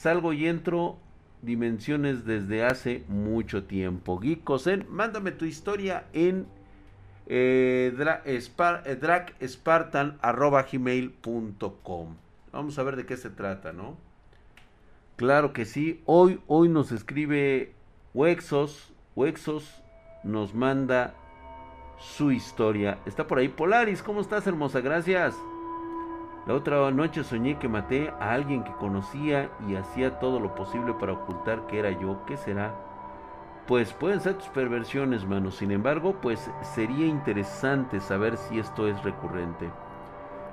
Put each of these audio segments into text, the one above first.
salgo y entro dimensiones desde hace mucho tiempo. Geek mándame tu historia en eh, dragspartan.gmail.com Vamos a ver de qué se trata, ¿no? Claro que sí. Hoy, hoy nos escribe Wexos. Wexos nos manda su historia. Está por ahí Polaris. ¿Cómo estás, hermosa? Gracias. La otra noche soñé que maté a alguien que conocía y hacía todo lo posible para ocultar que era yo. ¿Qué será? Pues pueden ser tus perversiones, mano. Sin embargo, pues sería interesante saber si esto es recurrente.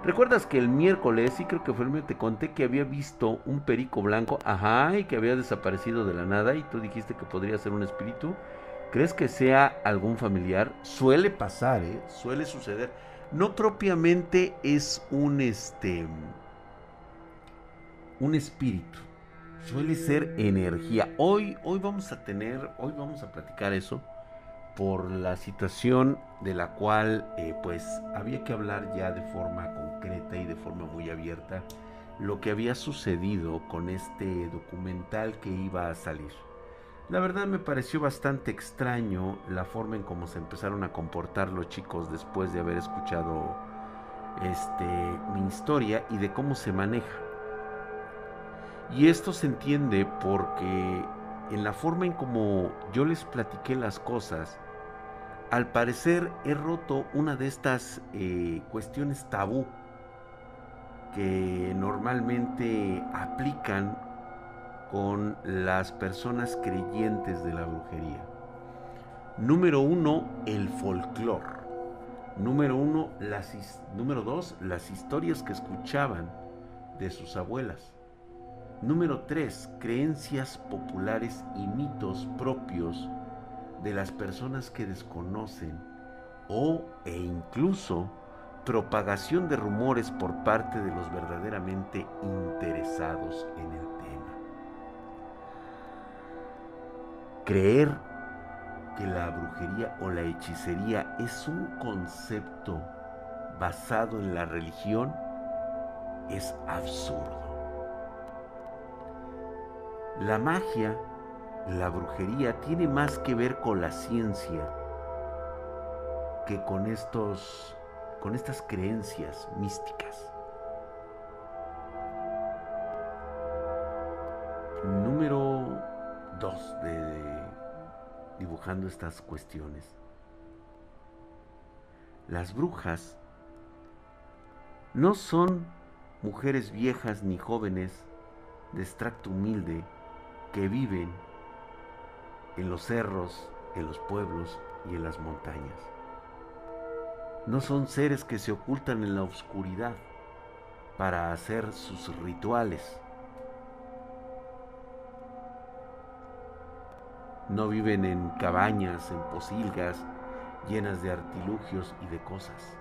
¿Recuerdas que el miércoles, sí creo que fue el miércoles, te conté que había visto un perico blanco, ajá, y que había desaparecido de la nada y tú dijiste que podría ser un espíritu? ¿Crees que sea algún familiar? Suele pasar, ¿eh? Suele suceder. No propiamente es un este un espíritu. Suele ser energía. Hoy hoy vamos a tener, hoy vamos a platicar eso por la situación de la cual eh, pues había que hablar ya de forma concreta y de forma muy abierta lo que había sucedido con este documental que iba a salir. La verdad me pareció bastante extraño la forma en cómo se empezaron a comportar los chicos después de haber escuchado este mi historia y de cómo se maneja. Y esto se entiende porque en la forma en como yo les platiqué las cosas, al parecer he roto una de estas eh, cuestiones tabú que normalmente aplican con las personas creyentes de la brujería. Número uno, el folclore. Número uno, las, número dos, las historias que escuchaban de sus abuelas. Número tres, creencias populares y mitos propios de las personas que desconocen o e incluso propagación de rumores por parte de los verdaderamente interesados en el tema. Creer que la brujería o la hechicería es un concepto basado en la religión es absurdo. La magia la brujería tiene más que ver con la ciencia que con estos con estas creencias místicas. Dos de dibujando estas cuestiones. Las brujas no son mujeres viejas ni jóvenes de extracto humilde que viven en los cerros, en los pueblos y en las montañas. No son seres que se ocultan en la oscuridad para hacer sus rituales. No viven en cabañas, en posilgas llenas de artilugios y de cosas.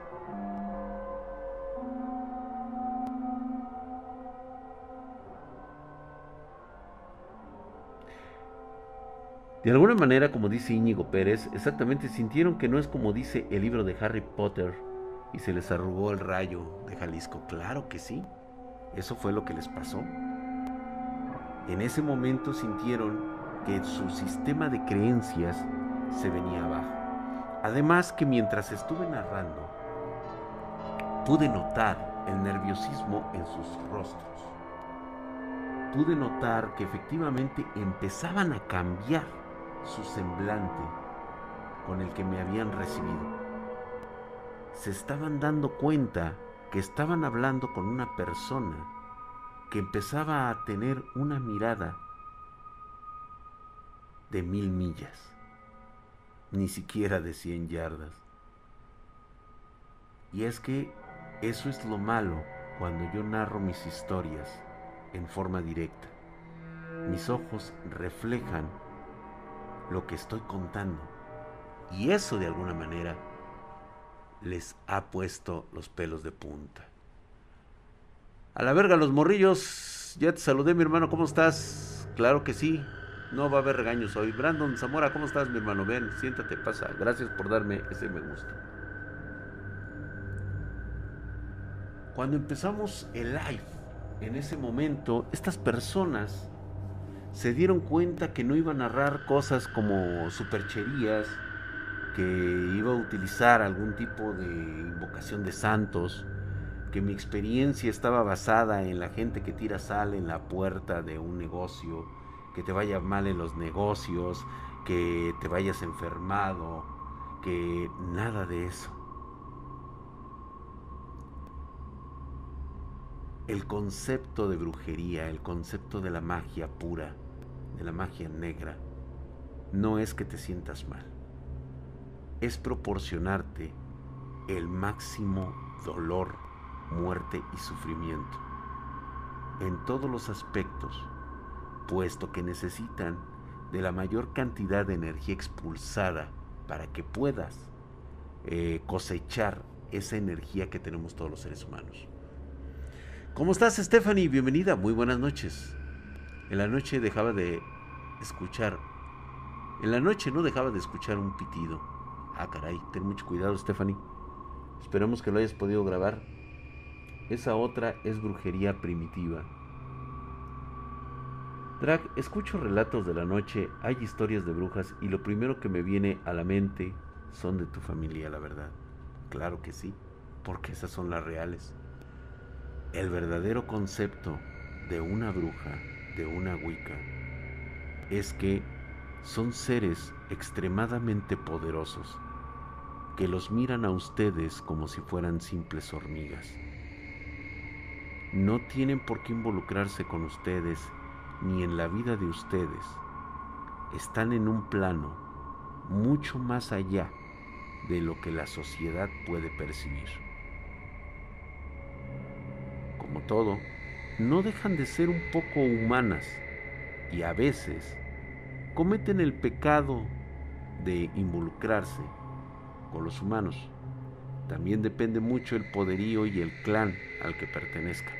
De alguna manera, como dice Íñigo Pérez, exactamente sintieron que no es como dice el libro de Harry Potter y se les arrugó el rayo de Jalisco. Claro que sí, eso fue lo que les pasó. En ese momento sintieron que su sistema de creencias se venía abajo. Además que mientras estuve narrando, pude notar el nerviosismo en sus rostros. Pude notar que efectivamente empezaban a cambiar su semblante con el que me habían recibido. Se estaban dando cuenta que estaban hablando con una persona que empezaba a tener una mirada de mil millas, ni siquiera de cien yardas. Y es que eso es lo malo cuando yo narro mis historias en forma directa. Mis ojos reflejan lo que estoy contando. Y eso de alguna manera les ha puesto los pelos de punta. A la verga los morrillos, ya te saludé mi hermano, ¿cómo estás? Claro que sí, no va a haber regaños hoy. Brandon Zamora, ¿cómo estás mi hermano? Ven, siéntate, pasa. Gracias por darme ese me gusta. Cuando empezamos el live, en ese momento, estas personas se dieron cuenta que no iba a narrar cosas como supercherías, que iba a utilizar algún tipo de invocación de santos, que mi experiencia estaba basada en la gente que tira sal en la puerta de un negocio, que te vaya mal en los negocios, que te vayas enfermado, que nada de eso. El concepto de brujería, el concepto de la magia pura, de la magia negra, no es que te sientas mal, es proporcionarte el máximo dolor, muerte y sufrimiento en todos los aspectos, puesto que necesitan de la mayor cantidad de energía expulsada para que puedas eh, cosechar esa energía que tenemos todos los seres humanos. ¿Cómo estás, Stephanie? Bienvenida, muy buenas noches. En la noche dejaba de escuchar. En la noche no dejaba de escuchar un pitido. Ah, caray, ten mucho cuidado, Stephanie. Esperemos que lo hayas podido grabar. Esa otra es brujería primitiva. Drag, escucho relatos de la noche, hay historias de brujas y lo primero que me viene a la mente son de tu familia, la verdad. Claro que sí, porque esas son las reales. El verdadero concepto de una bruja, de una Wicca, es que son seres extremadamente poderosos que los miran a ustedes como si fueran simples hormigas. No tienen por qué involucrarse con ustedes ni en la vida de ustedes. Están en un plano mucho más allá de lo que la sociedad puede percibir. Como todo, no dejan de ser un poco humanas y a veces cometen el pecado de involucrarse con los humanos. También depende mucho el poderío y el clan al que pertenezcan,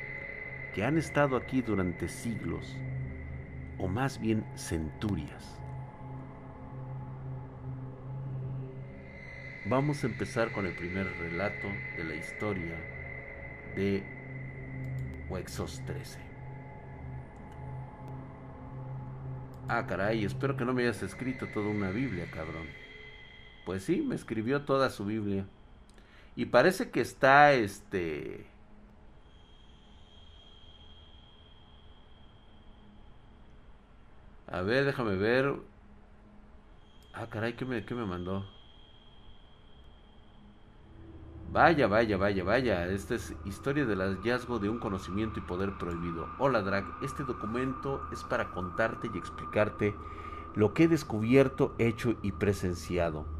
que han estado aquí durante siglos, o más bien centurias. Vamos a empezar con el primer relato de la historia de Wexos 13. Ah, caray, espero que no me hayas escrito toda una Biblia, cabrón. Pues sí, me escribió toda su Biblia. Y parece que está este. A ver, déjame ver. Ah, caray, ¿qué me, qué me mandó? Vaya, vaya, vaya, vaya. Esta es historia del hallazgo de un conocimiento y poder prohibido. Hola, Drag. Este documento es para contarte y explicarte lo que he descubierto, hecho y presenciado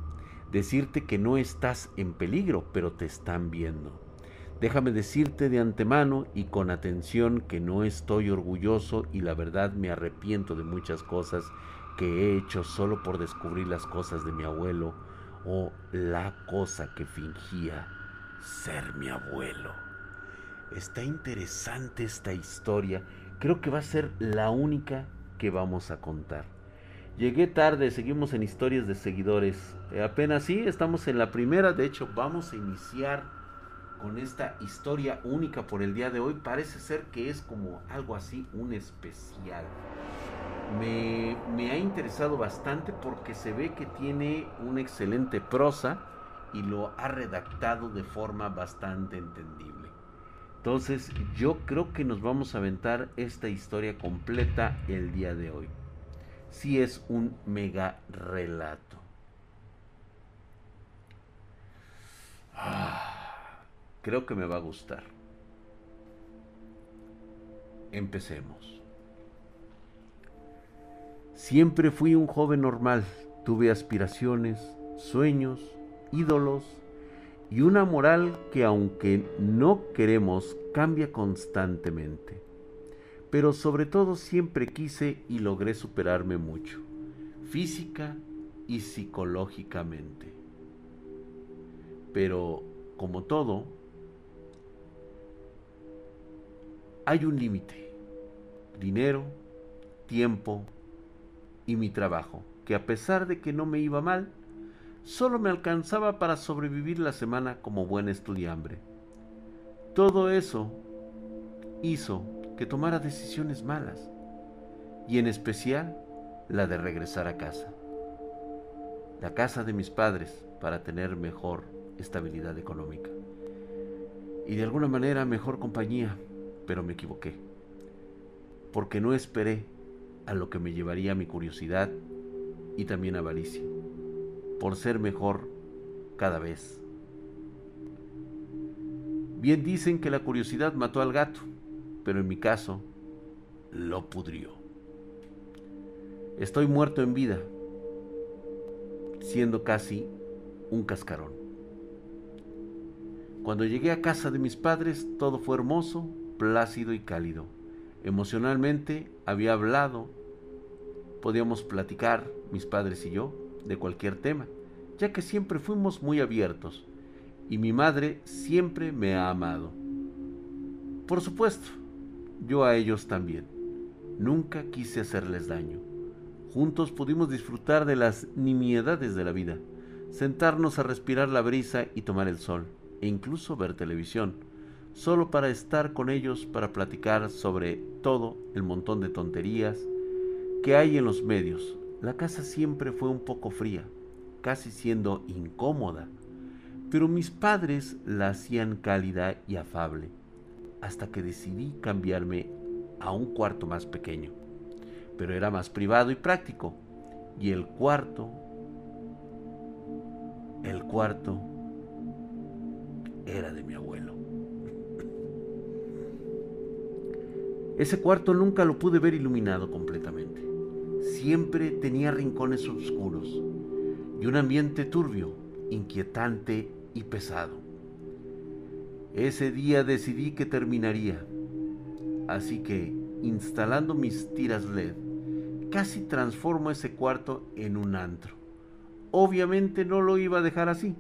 decirte que no estás en peligro, pero te están viendo. Déjame decirte de antemano y con atención que no estoy orgulloso y la verdad me arrepiento de muchas cosas que he hecho solo por descubrir las cosas de mi abuelo o la cosa que fingía ser mi abuelo. Está interesante esta historia, creo que va a ser la única que vamos a contar. Llegué tarde, seguimos en historias de seguidores. Eh, apenas sí, estamos en la primera. De hecho, vamos a iniciar con esta historia única por el día de hoy. Parece ser que es como algo así, un especial. Me, me ha interesado bastante porque se ve que tiene una excelente prosa y lo ha redactado de forma bastante entendible. Entonces, yo creo que nos vamos a aventar esta historia completa el día de hoy si es un mega relato. Creo que me va a gustar. Empecemos. Siempre fui un joven normal. Tuve aspiraciones, sueños, ídolos y una moral que aunque no queremos cambia constantemente pero sobre todo siempre quise y logré superarme mucho, física y psicológicamente. Pero, como todo, hay un límite. Dinero, tiempo y mi trabajo, que a pesar de que no me iba mal, solo me alcanzaba para sobrevivir la semana como buen estudiante. Todo eso hizo que tomara decisiones malas, y en especial la de regresar a casa. La casa de mis padres para tener mejor estabilidad económica. Y de alguna manera mejor compañía, pero me equivoqué. Porque no esperé a lo que me llevaría mi curiosidad y también avaricia, por ser mejor cada vez. Bien dicen que la curiosidad mató al gato, pero en mi caso lo pudrió. Estoy muerto en vida, siendo casi un cascarón. Cuando llegué a casa de mis padres, todo fue hermoso, plácido y cálido. Emocionalmente había hablado, podíamos platicar, mis padres y yo, de cualquier tema, ya que siempre fuimos muy abiertos y mi madre siempre me ha amado. Por supuesto, yo a ellos también. Nunca quise hacerles daño. Juntos pudimos disfrutar de las nimiedades de la vida, sentarnos a respirar la brisa y tomar el sol, e incluso ver televisión, solo para estar con ellos para platicar sobre todo el montón de tonterías que hay en los medios. La casa siempre fue un poco fría, casi siendo incómoda, pero mis padres la hacían cálida y afable, hasta que decidí cambiarme a un cuarto más pequeño pero era más privado y práctico. Y el cuarto, el cuarto era de Ese cuarto nunca lo pude ver iluminado completamente. Siempre tenía rincones oscuros y un ambiente turbio, inquietante y pesado. Ese día decidí que terminaría, así que instalando mis tiras LED, casi transformo ese cuarto en un antro. Obviamente no lo iba a dejar así.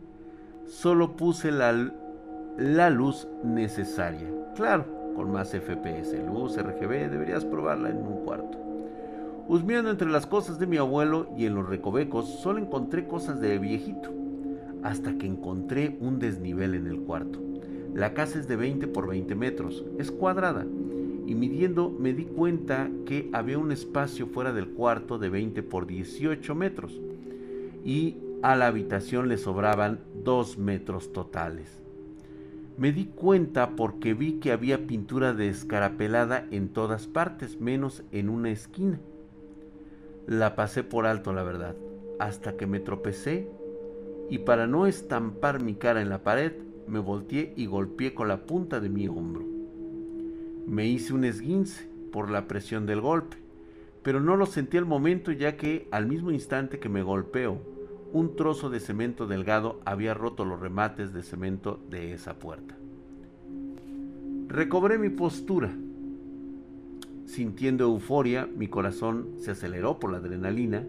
Solo puse la, la luz necesaria. Claro, con más FPS, luz RGB, deberías probarla en un cuarto. Husmeando entre las cosas de mi abuelo y en los recovecos, solo encontré cosas de viejito. Hasta que encontré un desnivel en el cuarto. La casa es de 20 por 20 metros, es cuadrada y midiendo me di cuenta que había un espacio fuera del cuarto de 20 por 18 metros y a la habitación le sobraban 2 metros totales. Me di cuenta porque vi que había pintura descarapelada en todas partes, menos en una esquina. La pasé por alto, la verdad, hasta que me tropecé y para no estampar mi cara en la pared, me volteé y golpeé con la punta de mi hombro. Me hice un esguince por la presión del golpe, pero no lo sentí al momento ya que al mismo instante que me golpeó, un trozo de cemento delgado había roto los remates de cemento de esa puerta. Recobré mi postura. Sintiendo euforia, mi corazón se aceleró por la adrenalina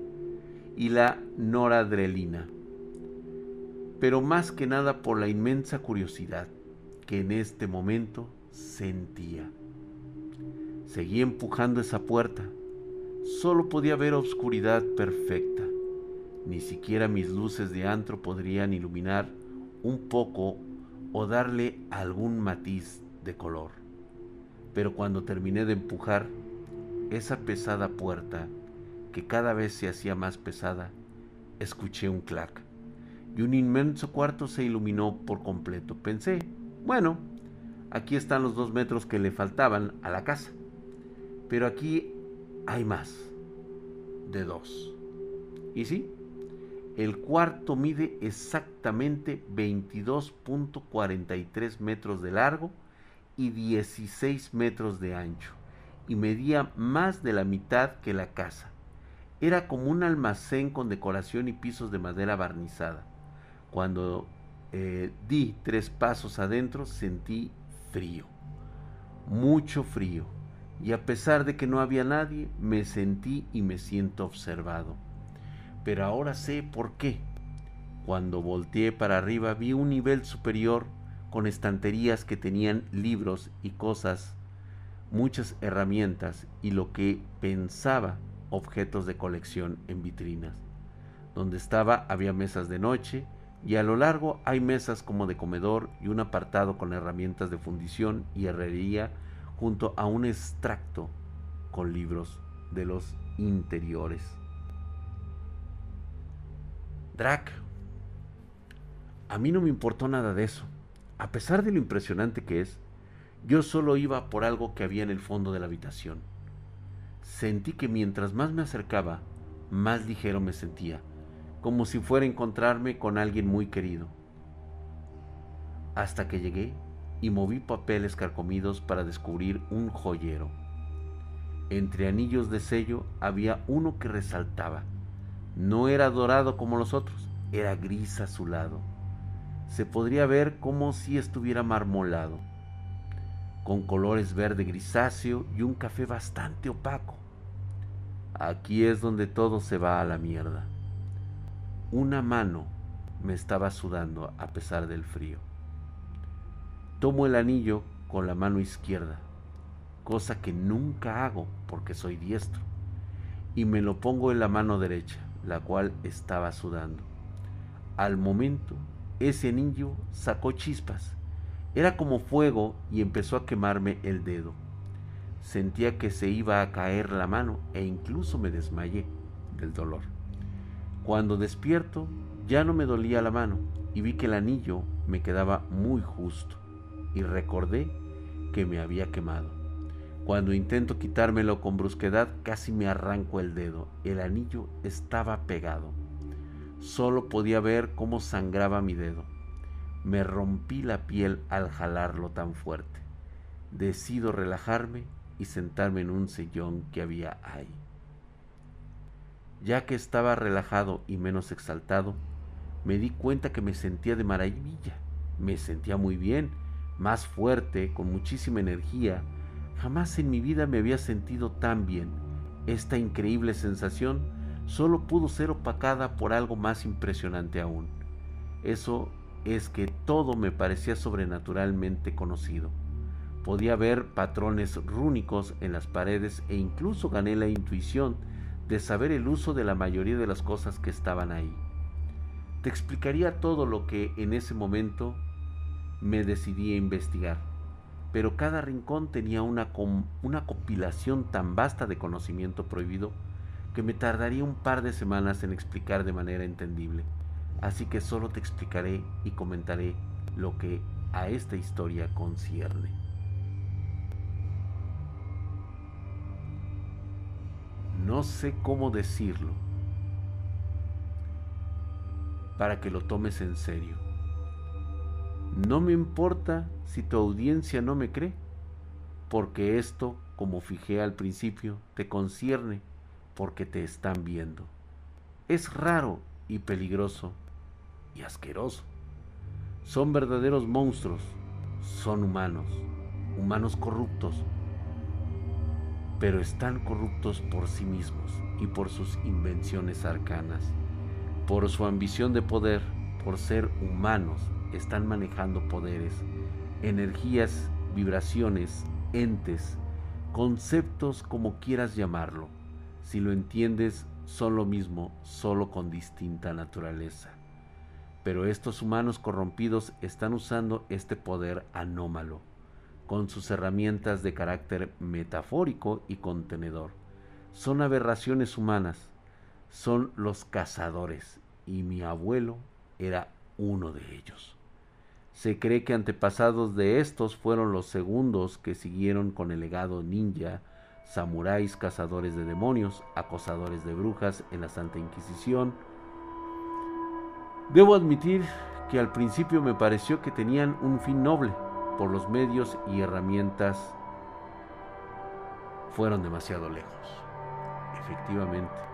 y la noradrenalina, pero más que nada por la inmensa curiosidad que en este momento sentía. Seguí empujando esa puerta. Solo podía ver oscuridad perfecta. Ni siquiera mis luces de antro podrían iluminar un poco o darle algún matiz de color. Pero cuando terminé de empujar esa pesada puerta, que cada vez se hacía más pesada, escuché un clac y un inmenso cuarto se iluminó por completo. Pensé, bueno, aquí están los dos metros que le faltaban a la casa. Pero aquí hay más de dos. ¿Y sí? El cuarto mide exactamente 22.43 metros de largo y 16 metros de ancho y medía más de la mitad que la casa. Era como un almacén con decoración y pisos de madera barnizada. Cuando eh, di tres pasos adentro sentí frío, mucho frío y a pesar de que no había nadie, me sentí y me siento observado. Pero ahora sé por qué. Cuando volteé para arriba vi un nivel superior con estanterías que tenían libros y cosas, muchas herramientas y lo que pensaba objetos de colección en vitrinas. Donde estaba había mesas de noche y a lo largo hay mesas como de comedor y un apartado con herramientas de fundición y herrería junto a un extracto con libros de los interiores. Drac, a mí no me importó nada de eso. A pesar de lo impresionante que es, yo solo iba por algo que había en el fondo de la habitación. Sentí que mientras más me acercaba, más ligero me sentía, como si fuera a encontrarme con alguien muy querido. Hasta que llegué y moví papeles carcomidos para descubrir un joyero. Entre anillos de sello había uno que resaltaba. No era dorado como los otros, era gris azulado. Se podría ver como si estuviera marmolado, con colores verde grisáceo y un café bastante opaco. Aquí es donde todo se va a la mierda. Una mano me estaba sudando a pesar del frío. Tomo el anillo con la mano izquierda, cosa que nunca hago porque soy diestro, y me lo pongo en la mano derecha, la cual estaba sudando. Al momento, ese anillo sacó chispas. Era como fuego y empezó a quemarme el dedo. Sentía que se iba a caer la mano e incluso me desmayé del dolor. Cuando despierto ya no me dolía la mano y vi que el anillo me quedaba muy justo y recordé que me había quemado. Cuando intento quitármelo con brusquedad casi me arranco el dedo. El anillo estaba pegado. Solo podía ver cómo sangraba mi dedo. Me rompí la piel al jalarlo tan fuerte. Decido relajarme y sentarme en un sillón que había ahí. Ya que estaba relajado y menos exaltado, me di cuenta que me sentía de maravilla. Me sentía muy bien, más fuerte, con muchísima energía. Jamás en mi vida me había sentido tan bien. Esta increíble sensación solo pudo ser opacada por algo más impresionante aún. Eso es que todo me parecía sobrenaturalmente conocido. Podía ver patrones rúnicos en las paredes e incluso gané la intuición de saber el uso de la mayoría de las cosas que estaban ahí. Te explicaría todo lo que en ese momento me decidí a investigar, pero cada rincón tenía una, una compilación tan vasta de conocimiento prohibido que me tardaría un par de semanas en explicar de manera entendible. Así que solo te explicaré y comentaré lo que a esta historia concierne. No sé cómo decirlo para que lo tomes en serio. No me importa si tu audiencia no me cree, porque esto, como fijé al principio, te concierne porque te están viendo. Es raro y peligroso y asqueroso. Son verdaderos monstruos, son humanos, humanos corruptos, pero están corruptos por sí mismos y por sus invenciones arcanas, por su ambición de poder, por ser humanos, están manejando poderes, energías, vibraciones, entes, conceptos como quieras llamarlo si lo entiendes, son lo mismo, solo con distinta naturaleza. Pero estos humanos corrompidos están usando este poder anómalo, con sus herramientas de carácter metafórico y contenedor. Son aberraciones humanas, son los cazadores, y mi abuelo era uno de ellos. Se cree que antepasados de estos fueron los segundos que siguieron con el legado ninja samuráis cazadores de demonios, acosadores de brujas en la Santa Inquisición. Debo admitir que al principio me pareció que tenían un fin noble, por los medios y herramientas fueron demasiado lejos. Efectivamente.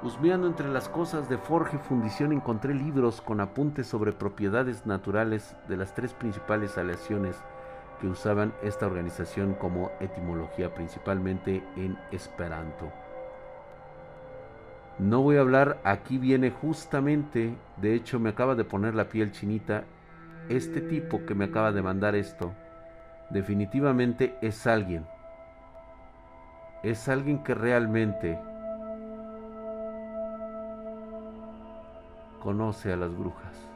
Husmeando entre las cosas de Forge Fundición encontré libros con apuntes sobre propiedades naturales de las tres principales aleaciones que usaban esta organización como etimología principalmente en esperanto. No voy a hablar, aquí viene justamente, de hecho me acaba de poner la piel chinita, este tipo que me acaba de mandar esto, definitivamente es alguien, es alguien que realmente conoce a las brujas.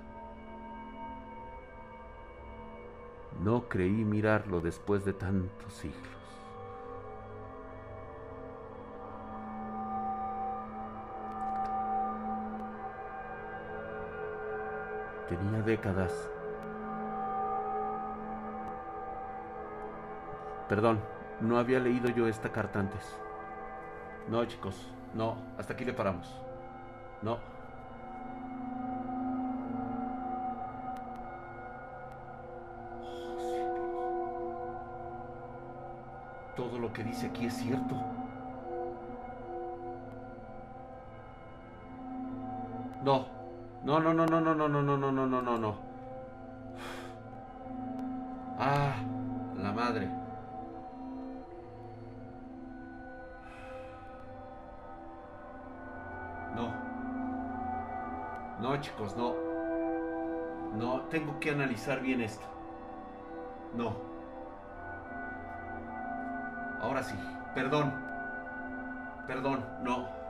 No creí mirarlo después de tantos siglos. Tenía décadas. Perdón, no había leído yo esta carta antes. No, chicos, no, hasta aquí le paramos. No. Que dice aquí es cierto. No. No, no, no, no, no, no, no, no, no, no, no, no, no. Ah, la madre. No. No, chicos, no. No, tengo que analizar bien esto. No. Perdón. Perdón, no.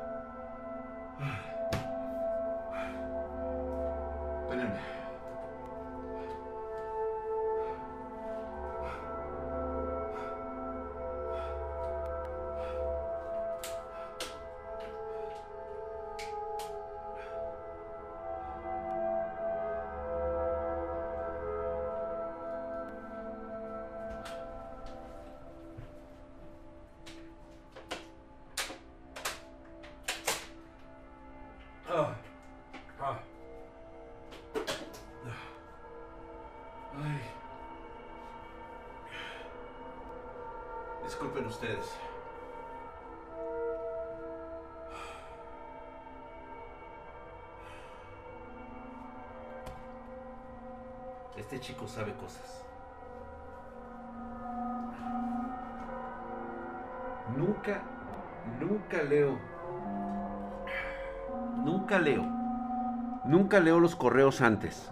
Correos antes.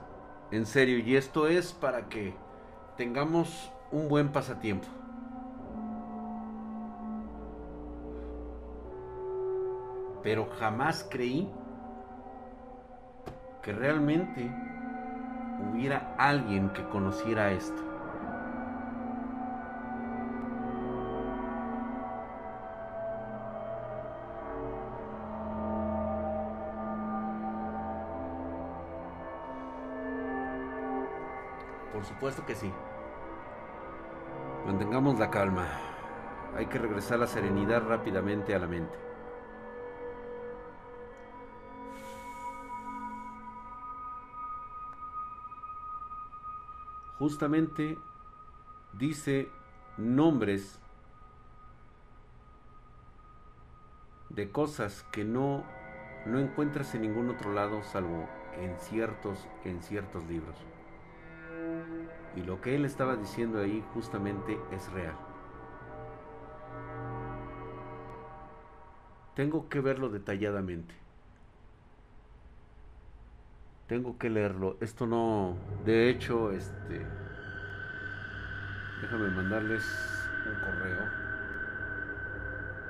En serio, y esto es para que tengamos un buen pasatiempo. Pero jamás creí que realmente hubiera alguien que conociera esto. Supuesto que sí. Mantengamos la calma. Hay que regresar la serenidad rápidamente a la mente. Justamente dice nombres de cosas que no, no encuentras en ningún otro lado salvo en ciertos, en ciertos libros. Y lo que él estaba diciendo ahí justamente es real. Tengo que verlo detalladamente. Tengo que leerlo. Esto no, de hecho, este déjame mandarles un correo.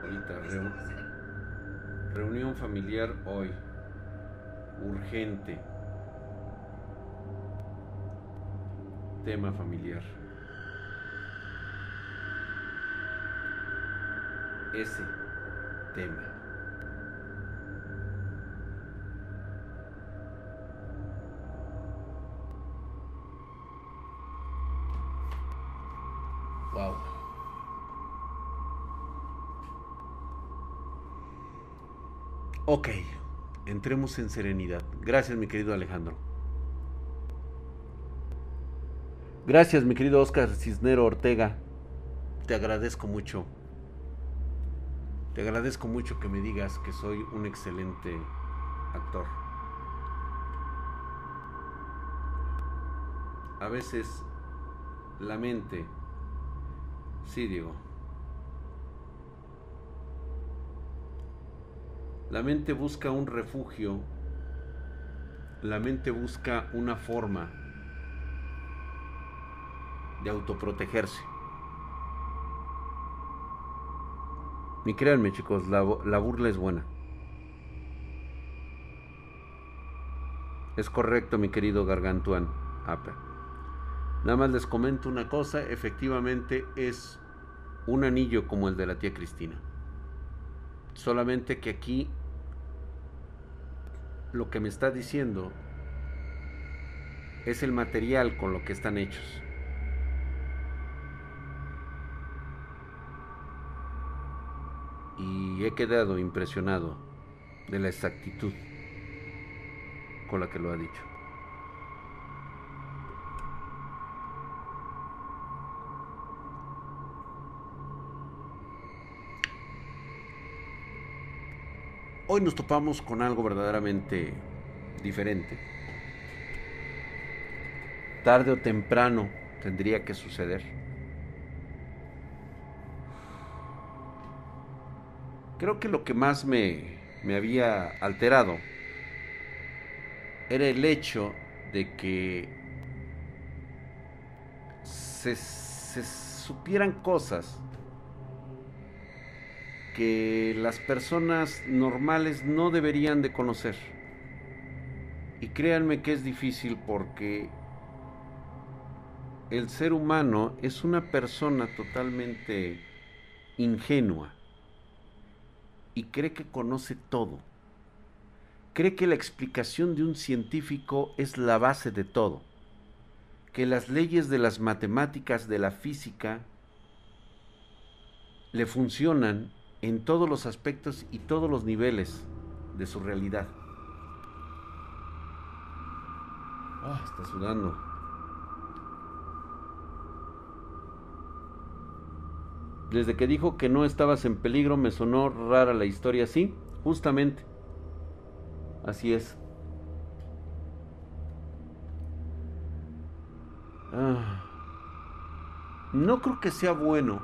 Ahorita reu- reunión familiar hoy. Urgente. Tema familiar. Ese tema. Wow. Ok, entremos en serenidad. Gracias, mi querido Alejandro. Gracias, mi querido Oscar Cisnero Ortega. Te agradezco mucho. Te agradezco mucho que me digas que soy un excelente actor. A veces la mente, sí digo, la mente busca un refugio, la mente busca una forma de autoprotegerse. Ni créanme chicos, la, la, burla es buena. Es correcto, mi querido Gargantuan Ape. Nada más les comento una cosa, efectivamente es un anillo como el de la tía Cristina. Solamente que aquí lo que me está diciendo es el material con lo que están hechos. Y he quedado impresionado de la exactitud con la que lo ha dicho. Hoy nos topamos con algo verdaderamente diferente. Tarde o temprano tendría que suceder. Creo que lo que más me, me había alterado era el hecho de que se, se supieran cosas que las personas normales no deberían de conocer. Y créanme que es difícil porque el ser humano es una persona totalmente ingenua y cree que conoce todo. Cree que la explicación de un científico es la base de todo, que las leyes de las matemáticas, de la física, le funcionan en todos los aspectos y todos los niveles de su realidad. Ah, está sudando. Desde que dijo que no estabas en peligro me sonó rara la historia, sí, justamente. Así es. Ah. No creo que sea bueno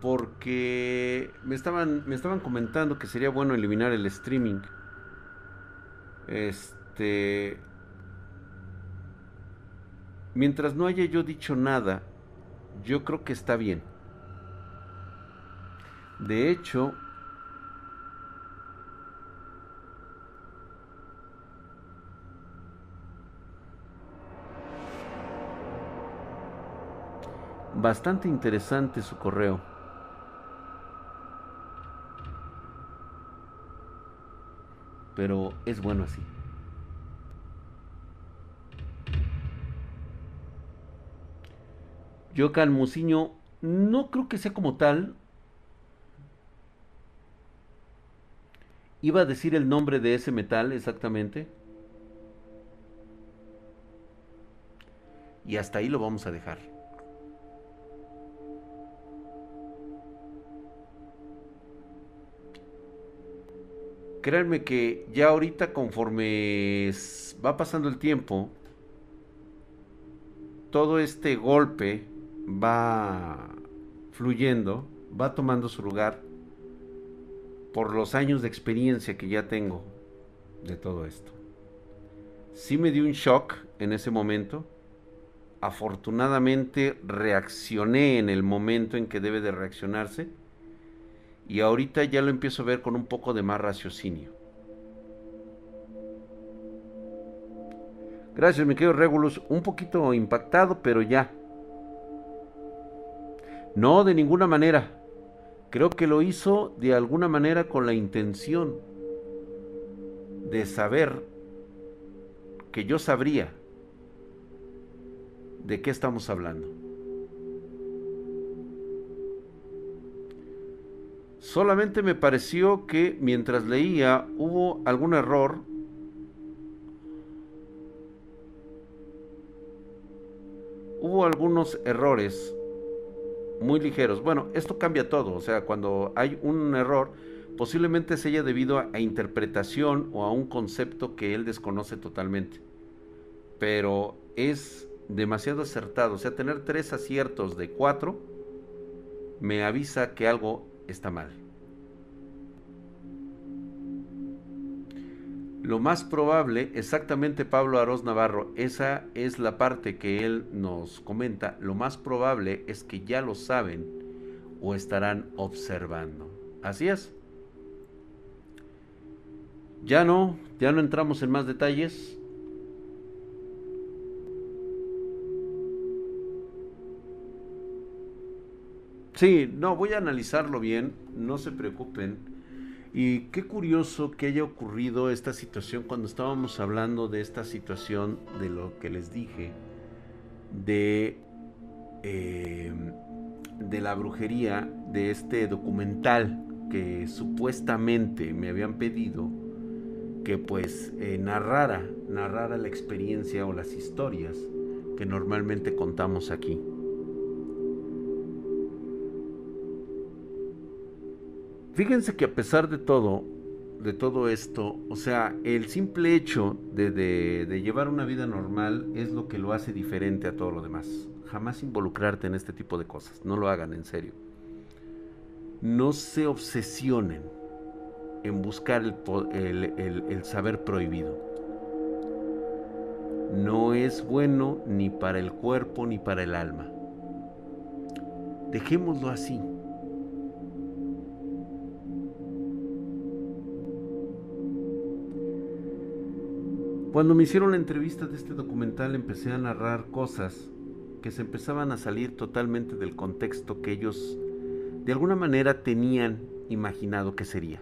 porque me estaban, me estaban comentando que sería bueno eliminar el streaming. Este. Mientras no haya yo dicho nada, yo creo que está bien. De hecho, bastante interesante su correo. pero es bueno así. Yo Calmuciño no creo que sea como tal. Iba a decir el nombre de ese metal exactamente. Y hasta ahí lo vamos a dejar. créanme que ya ahorita conforme va pasando el tiempo, todo este golpe va fluyendo, va tomando su lugar por los años de experiencia que ya tengo de todo esto. Sí me dio un shock en ese momento. Afortunadamente reaccioné en el momento en que debe de reaccionarse y ahorita ya lo empiezo a ver con un poco de más raciocinio. Gracias, mi querido Regulus. Un poquito impactado, pero ya. No, de ninguna manera. Creo que lo hizo de alguna manera con la intención de saber que yo sabría de qué estamos hablando. Solamente me pareció que mientras leía hubo algún error. Hubo algunos errores muy ligeros. Bueno, esto cambia todo. O sea, cuando hay un error, posiblemente se haya debido a, interpretación o a un concepto que él desconoce totalmente. Pero es demasiado acertado. O sea, tener tres aciertos de cuatro me avisa que algo está mal. Lo más probable, exactamente Pablo Aroz Navarro, esa es la parte que él nos comenta, lo más probable es que ya lo saben o estarán observando. Así es. Ya no, ya no entramos en más detalles. Sí, no, voy a analizarlo bien, no se preocupen. Y qué curioso que haya ocurrido esta situación cuando estábamos hablando de esta situación de lo que les dije, de, eh, de la brujería, de este documental que supuestamente me habían pedido que pues eh, narrara, narrara la experiencia o las historias que normalmente contamos aquí. Fíjense que a pesar de todo, de todo esto, o sea, el simple hecho de, llevar una vida normal es lo que lo hace diferente a todo lo demás. Jamás involucrarte en este tipo de cosas, no lo hagan en serio. No se obsesionen en buscar el saber prohibido. No es bueno ni para el cuerpo ni para el alma. Dejémoslo así. Cuando me hicieron la entrevista de este documental empecé a narrar cosas que se empezaban a salir totalmente del contexto que ellos de alguna manera tenían imaginado que sería.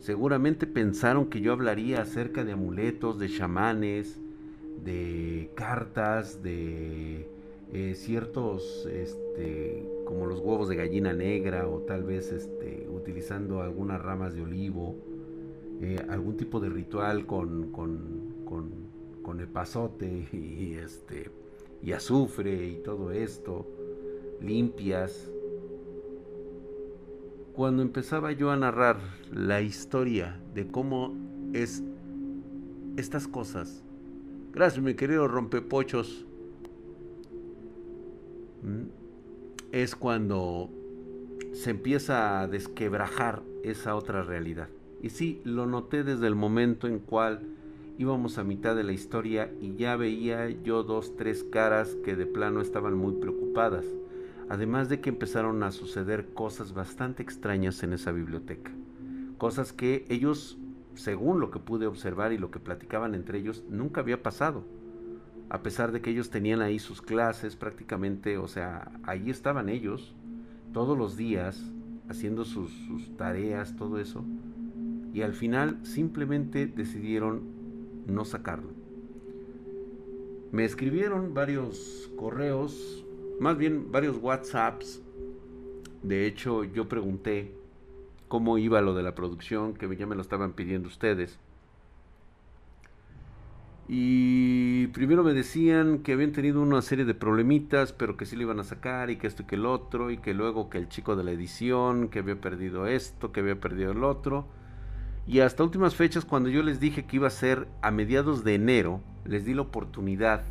Seguramente pensaron que yo hablaría acerca de amuletos, de chamanes, de cartas, de eh, ciertos, este, como los huevos de gallina negra o tal vez este, utilizando algunas ramas de olivo, eh, algún tipo de ritual con, con, el pasote y, este, y azufre y todo esto, limpias. Cuando empezaba yo a narrar la historia de cómo es estas cosas, gracias mi querido rompepochos, es cuando se empieza a desquebrajar esa otra realidad. Y sí, lo noté desde el momento en cual íbamos a mitad de la historia y ya veía yo dos, tres caras que de plano estaban muy preocupadas. Además de que empezaron a suceder cosas bastante extrañas en esa biblioteca. Cosas que ellos, según lo que pude observar y lo que platicaban entre ellos, nunca había pasado. A pesar de que ellos tenían ahí sus clases prácticamente, o sea, ahí estaban ellos todos los días haciendo sus, sus tareas, todo eso y al final simplemente decidieron no sacarlo. Me escribieron varios correos, más bien varios WhatsApps. De hecho, yo pregunté cómo iba lo de la producción, que ya me lo estaban pidiendo ustedes. Y primero me decían que habían tenido una serie de problemitas, pero que sí lo iban a sacar y que esto y que el otro, y que luego que el chico de la edición, que había perdido esto, que había perdido el otro. Y hasta últimas fechas, cuando yo les dije que iba a ser a mediados de enero, les di la oportunidad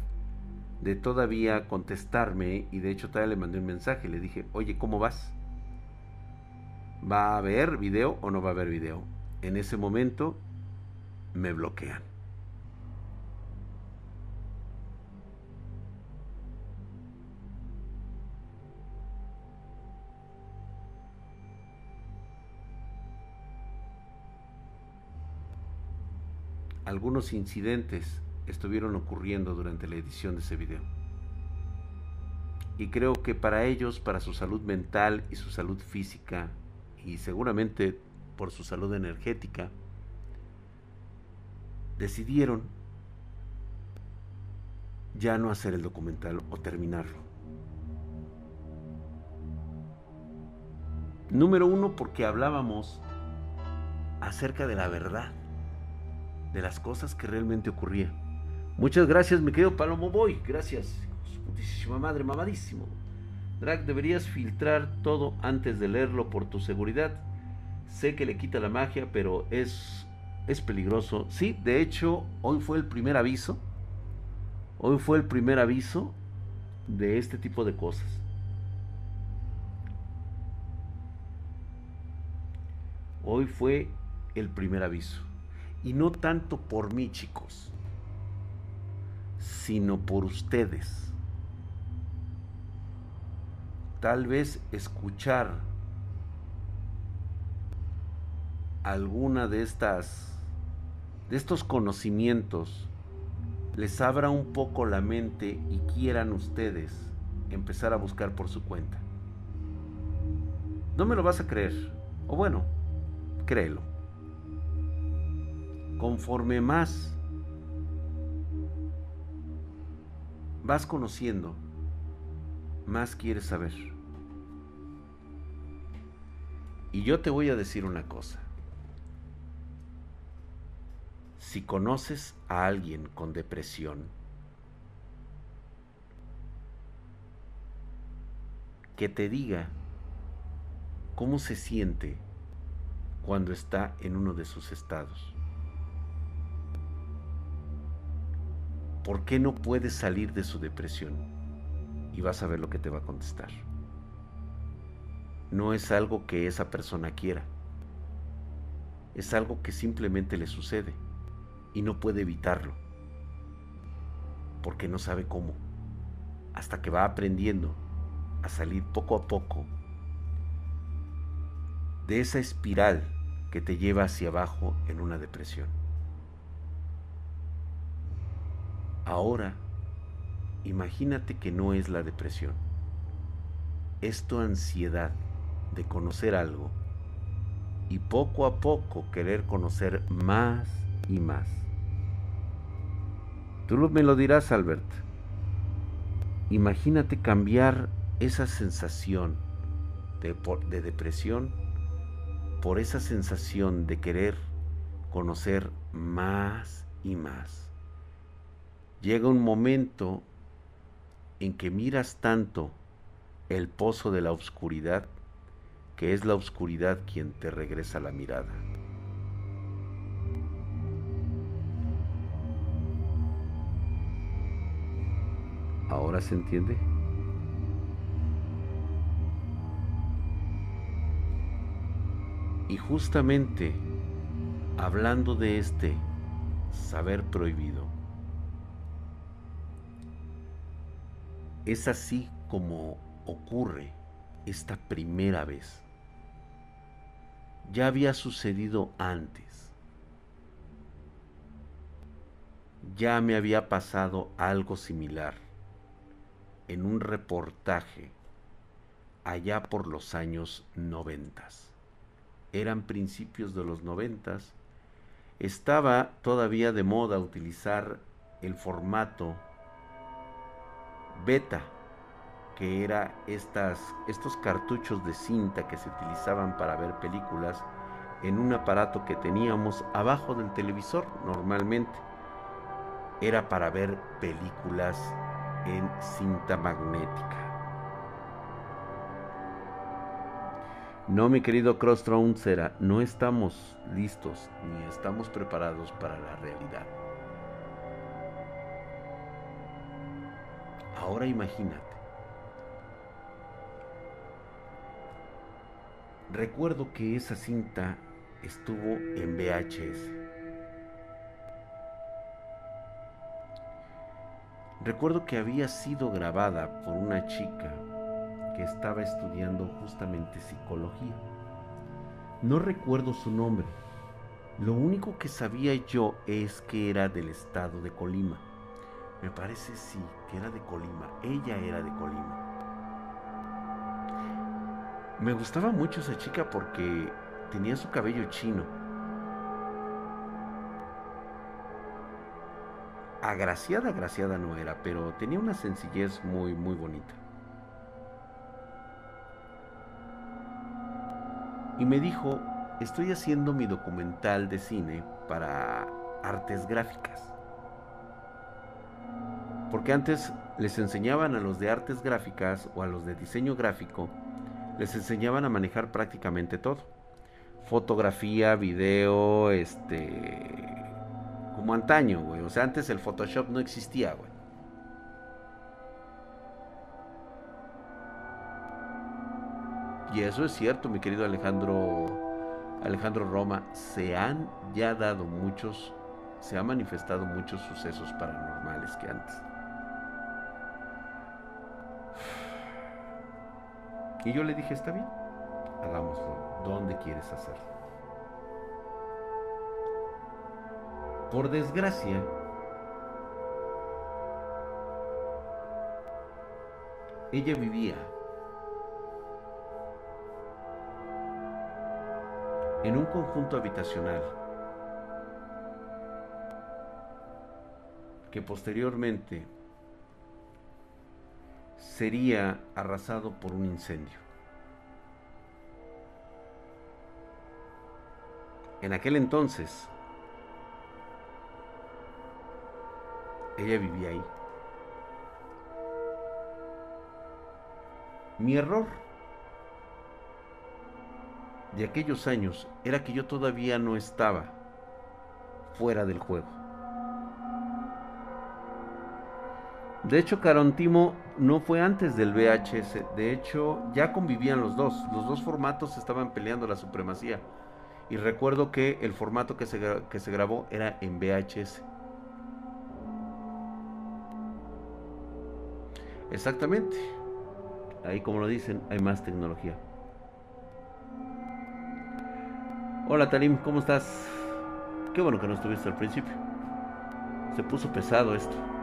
de todavía contestarme y de hecho todavía le mandé un mensaje, le dije, oye, ¿cómo vas? ¿Va a haber video o no va a haber video? En ese momento me bloquean. Algunos incidentes estuvieron ocurriendo durante la edición de ese video. Y creo que para ellos, para su salud mental y su salud física, y seguramente por su salud energética, decidieron ya no hacer el documental o terminarlo. Número uno, porque hablábamos acerca de la verdad de las cosas que realmente ocurrían. Muchas gracias, mi querido Palomo Boy. Gracias. Putísima madre, mamadísimo. Drag, deberías filtrar todo antes de leerlo por tu seguridad. Sé que le quita la magia, pero es, es peligroso. Sí, de hecho, hoy fue el primer aviso. Hoy fue el primer aviso de este tipo de cosas. Hoy fue el primer aviso. Y no tanto por mí, chicos, sino por ustedes. Tal vez escuchar alguna de estas de estos conocimientos les abra un poco la mente y quieran ustedes empezar a buscar por su cuenta. No me lo vas a creer. O bueno, créelo. Conforme más vas conociendo, más quieres saber. Y yo te voy a decir una cosa. Si conoces a alguien con depresión, que te diga cómo se siente cuando está en uno de sus estados. ¿Por qué no puedes salir de su depresión? Y vas a ver lo que te va a contestar. No es algo que esa persona quiera. Es algo que simplemente le sucede y no puede evitarlo. Porque no sabe cómo. Hasta que va aprendiendo a salir poco a poco de esa espiral que te lleva hacia abajo en una depresión. Ahora, imagínate que no es la depresión, es tu ansiedad de conocer algo y poco a poco querer conocer más y más. Tú me lo dirás, Albert. Imagínate cambiar esa sensación de, de depresión por esa sensación de querer conocer más y más. Llega un momento en que miras tanto el pozo de la oscuridad que es la oscuridad quien te regresa la mirada. ¿Ahora se entiende? Y justamente hablando de este saber prohibido, es así como ocurre esta primera vez. Ya había sucedido antes. Ya me había pasado algo similar en un reportaje allá por los años noventas eran principios de los noventas, estaba todavía de moda utilizar el formato beta, que era estas, estos cartuchos de cinta que se utilizaban para ver películas en un aparato que teníamos abajo del televisor normalmente. Era para ver películas en cinta magnética. No, mi querido Crosstone será, no estamos listos ni estamos preparados para la realidad. Ahora imagínate. Recuerdo que esa cinta estuvo en VHS. Recuerdo que había sido grabada por una chica que estaba estudiando justamente psicología. No recuerdo su nombre. Lo único que sabía yo es que era del estado de Colima. Me parece sí, que era de Colima. Ella era de Colima. Me gustaba mucho esa chica porque tenía su cabello chino. Agraciada, agraciada no era, pero tenía una sencillez muy, muy bonita. y me dijo, estoy haciendo mi documental de cine para artes gráficas. Porque antes les enseñaban a los de artes gráficas o a los de diseño gráfico, les enseñaban a manejar prácticamente todo. Fotografía, video, este... Como antaño, güey. O sea, antes el Photoshop no existía, güey. Y eso es cierto, mi querido Alejandro, Alejandro Roma, se han ya dado muchos, se han manifestado muchos sucesos paranormales que antes. Y yo le dije, está bien, hagámoslo. ¿Dónde quieres hacerlo? Por desgracia, ella vivía en un conjunto habitacional que posteriormente sería arrasado por un incendio. En aquel entonces, ella vivía ahí. Mi error de aquellos años era que yo todavía no estaba fuera del juego. De hecho, Carontimo no fue antes del VHS. De hecho, ya convivían los dos. Los dos formatos estaban peleando la supremacía. Y recuerdo que el formato que se, que se grabó era en VHS. Exactamente. Ahí como lo dicen, hay más tecnología. Hola Talim, ¿cómo estás? Qué bueno que no estuviste al principio. Se puso pesado esto.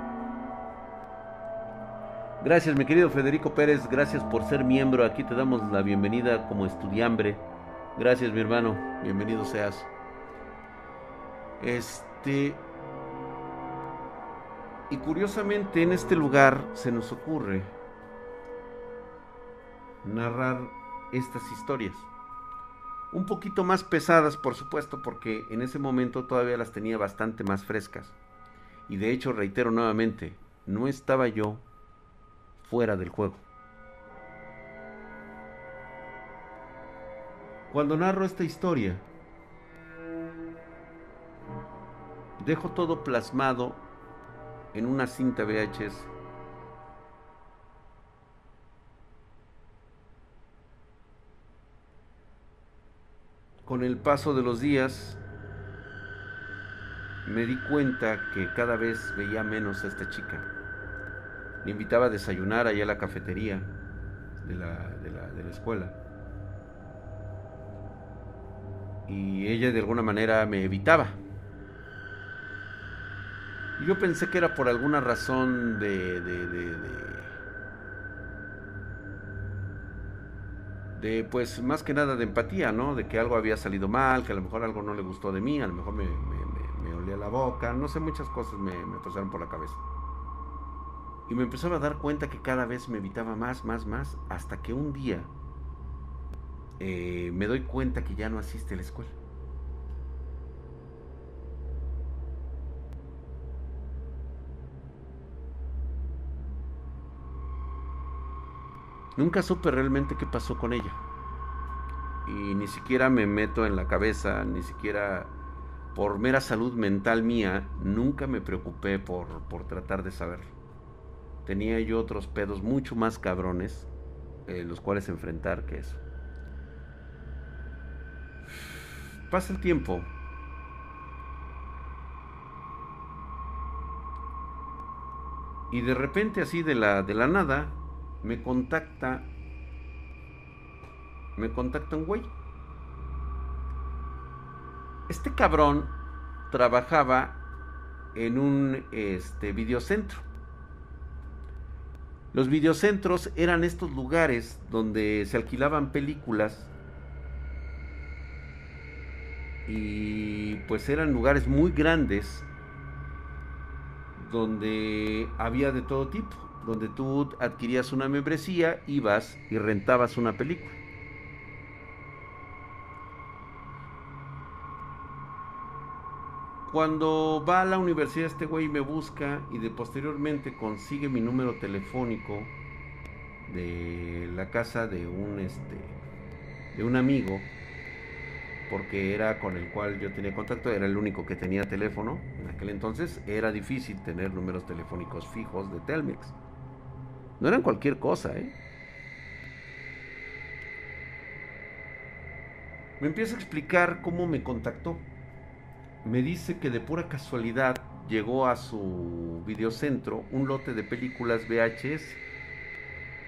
Gracias mi querido Federico Pérez, gracias por ser miembro. Aquí te damos la bienvenida como estudiambre. Gracias mi hermano, bienvenido seas. Este... Y curiosamente en este lugar se nos ocurre narrar estas historias. Un poquito más pesadas, por supuesto, porque en ese momento todavía las tenía bastante más frescas. Y de hecho, reitero nuevamente, no estaba yo fuera del juego. Cuando narro esta historia, dejo todo plasmado en una cinta VHS. Con el paso de los días, me di cuenta que cada vez veía menos a esta chica. Le invitaba a desayunar allá a la cafetería de la, de la, de la escuela. Y ella de alguna manera me evitaba. Y yo pensé que era por alguna razón de, de, de, de, pues más que nada de empatía, ¿no? De que algo había salido mal, que a lo mejor algo no le gustó de mí, a lo mejor me, me, me olía la boca, no sé, muchas cosas me, me pasaron por la cabeza. Y me empezaba a dar cuenta que cada vez me evitaba más, más, más, hasta que un día eh, me doy cuenta que ya no asiste a la escuela. Nunca supe realmente qué pasó con ella. Y ni siquiera me meto en la cabeza, ni siquiera por mera salud mental mía, nunca me preocupé por, por tratar de saberlo tenía yo otros pedos mucho más cabrones, eh, los cuales enfrentar que eso. Pasa el tiempo. Y de repente así de la, de la nada me contacta me contacta un güey. Este cabrón trabajaba en un este videocentro. Los videocentros eran estos lugares donde se alquilaban películas y pues eran lugares muy grandes donde había de todo tipo, donde tú adquirías una membresía, ibas y rentabas una película. Cuando va a la universidad este güey me busca y de posteriormente consigue mi número telefónico de la casa de un este de un amigo porque era con el cual yo tenía contacto, era el único que tenía teléfono en aquel entonces, era difícil tener números telefónicos fijos de Telmex. No eran cualquier cosa, ¿eh? Me empieza a explicar cómo me contactó me dice que de pura casualidad llegó a su videocentro un lote de películas VHS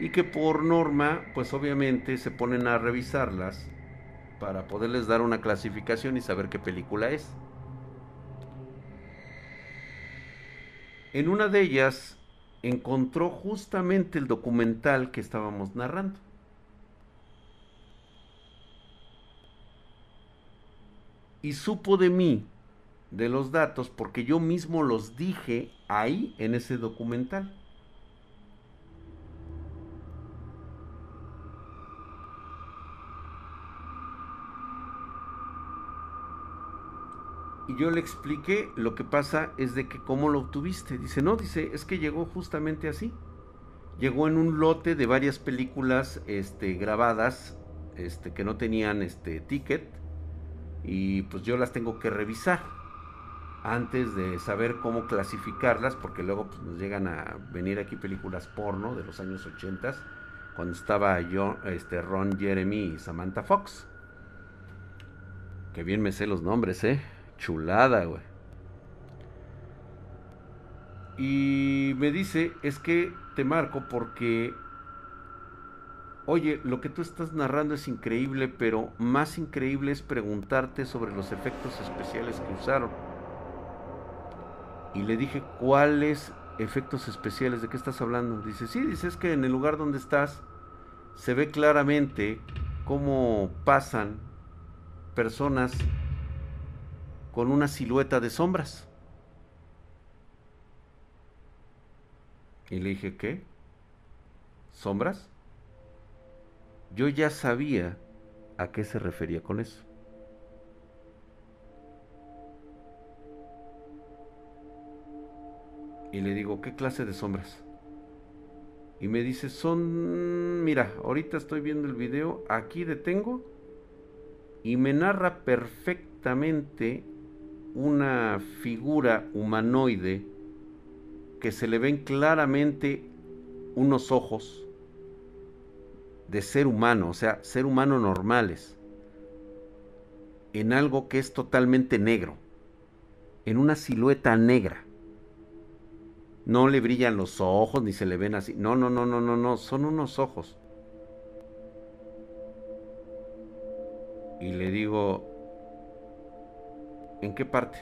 y que por norma, pues obviamente se ponen a revisarlas para poderles dar una clasificación y saber qué película es. En una de ellas encontró justamente el documental que estábamos narrando. y supo de mí, de los datos, porque yo mismo los dije ahí en ese documental. Y yo le expliqué, lo que pasa es de que cómo lo obtuviste. Dice, no, dice, es que llegó justamente así. Llegó en un lote de varias películas este, grabadas este, que no tenían este, ticket y pues yo las tengo que revisar antes de saber cómo clasificarlas porque luego pues, nos llegan a venir aquí películas porno de los años 80 cuando estaba yo, este, Ron Jeremy y Samantha Fox. Que bien me sé los nombres, eh. Chulada, güey. Y me dice, es que te marco porque, oye, lo que tú estás narrando es increíble, pero más increíble es preguntarte sobre los efectos especiales que usaron. Y le dije, ¿cuáles efectos especiales? ¿De qué estás hablando? Dice, sí, dice, es que en el lugar donde estás se ve claramente cómo pasan personas con una silueta de sombras. Y le dije, ¿qué? ¿Sombras? Yo ya sabía a qué se refería con eso. Y le digo, ¿qué clase de sombras? Y me dice, son, mira, ahorita estoy viendo el video, aquí detengo y me narra perfectamente una figura humanoide que se le ven claramente unos ojos de ser humano, o sea, ser humano normales, en algo que es totalmente negro, en una silueta negra. No le brillan los ojos ni se le ven así. No, no, no, no, no, no, son unos ojos. Y le digo, ¿En qué parte?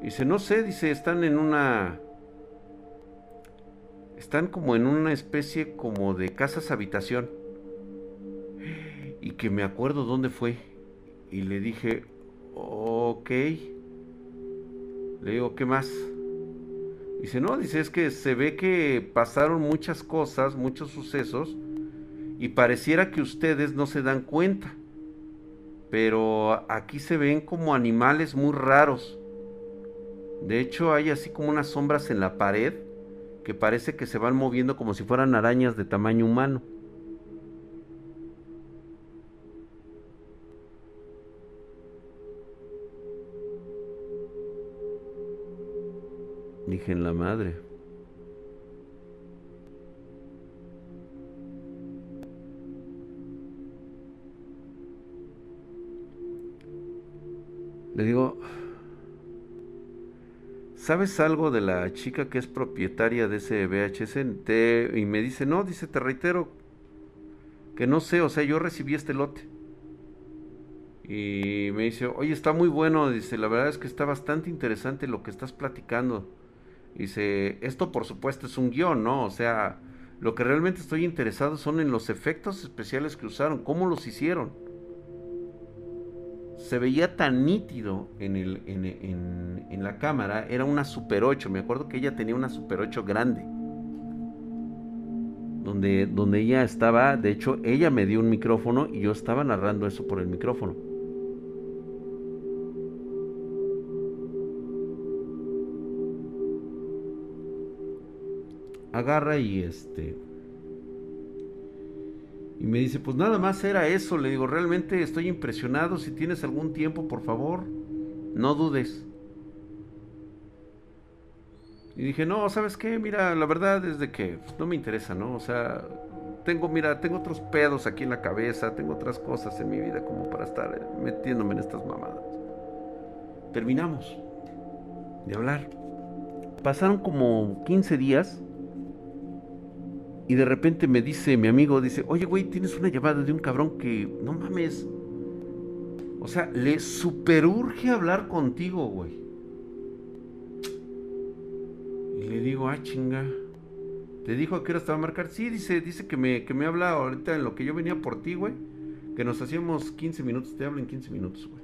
Dice, no sé, dice, están en una... Están como en una especie como de casas habitación. Y que me acuerdo dónde fue. Y le dije, ok. Le digo, ¿qué más? Dice, no, dice, es que se ve que pasaron muchas cosas, muchos sucesos, y pareciera que ustedes no se dan cuenta pero aquí se ven como animales muy raros. De hecho, hay así como unas sombras en la pared que parece que se van moviendo como si fueran arañas de tamaño humano. Dije en la madre. Le digo, ¿sabes algo de la chica que es propietaria de ese VHS? y me dice, no, dice, te reitero que no sé, o sea, yo recibí este lote. Y me dice, oye, está muy bueno, dice, la verdad es que está bastante interesante lo que estás platicando. Dice, esto por supuesto es un guion, ¿no? O sea, lo que realmente estoy interesado son en los efectos especiales que usaron, cómo los hicieron se veía tan nítido en, el, en, la cámara, era una Super 8, me acuerdo que ella tenía una Super 8 grande, donde, donde ella estaba, de hecho ella me dio un micrófono y yo estaba narrando eso por el micrófono. Agarra y este y me dice, pues nada más era eso. Le digo, realmente estoy impresionado. Si tienes algún tiempo, por favor, no dudes. Y dije, no, ¿sabes qué? Mira, la verdad es de que no me interesa, ¿no? O sea, tengo, mira, tengo otros pedos aquí en la cabeza, tengo otras cosas en mi vida como para estar metiéndome en estas mamadas. Terminamos de hablar. Pasaron como 15 días y de repente me dice mi amigo, dice, oye, güey, tienes una llamada de un cabrón que, no mames. O sea, le superurge hablar contigo, güey. Y le digo, ah, chinga. ¿Te dijo a qué hora estaba a marcar? Sí, dice, dice que me, que me habla ahorita en lo que yo venía por ti, güey. Que nos hacíamos 15 minutos. Te hablo en 15 minutos, güey.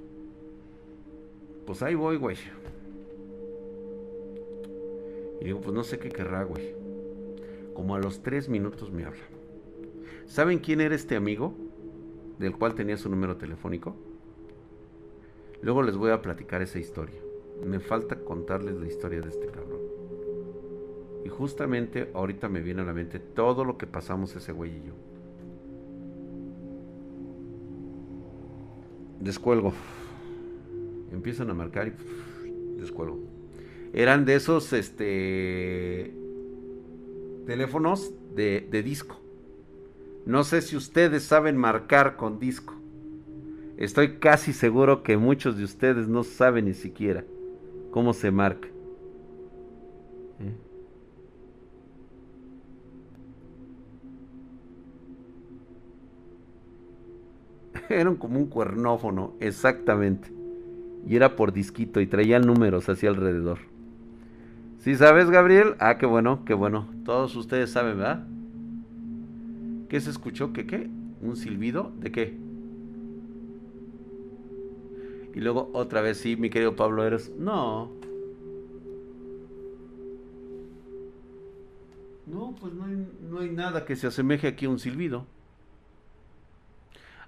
Pues ahí voy, güey. Y digo, pues no sé qué querrá, güey. Como a los tres minutos me habla. ¿Saben quién era este amigo? Del cual tenía su número telefónico. Luego les voy a platicar esa historia. Me falta contarles la historia de este cabrón. Y justamente ahorita me viene a la mente todo lo que pasamos ese güey y yo. Descuelgo. Empiezan a marcar y descuelgo. Eran de esos este teléfonos de, disco. No sé si ustedes saben marcar con disco. Estoy casi seguro que muchos de ustedes no saben ni siquiera cómo se marca. ¿Eh? Era como un cuernófono, exactamente. Y era por disquito y traía números hacia alrededor. ¿Sí sabes, Gabriel? Ah, qué bueno, qué bueno. Todos ustedes saben, ¿verdad? ¿Qué se escuchó? ¿Qué qué? ¿Un silbido? ¿De qué? Y luego otra vez, sí, mi querido Pablo, eres... No. No, pues no hay, no hay nada que se asemeje aquí a un silbido.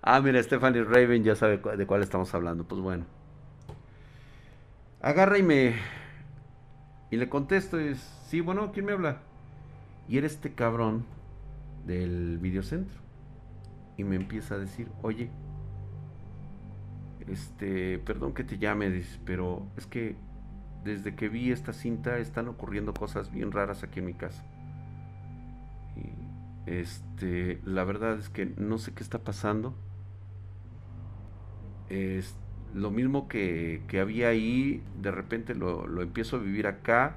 Ah, mira, Stephanie Raven ya sabe de cuál estamos hablando. Pues bueno. Agarra y me... Y le contesto, es... Sí, bueno, ¿quién me habla? Y era este cabrón del videocentro. Y me empieza a decir, oye, este, perdón que te llame, pero es que desde que vi esta cinta están ocurriendo cosas bien raras aquí en mi casa. Y este, la verdad es que no sé qué está pasando. Es lo mismo que, que había ahí, de repente lo, lo, empiezo a vivir acá.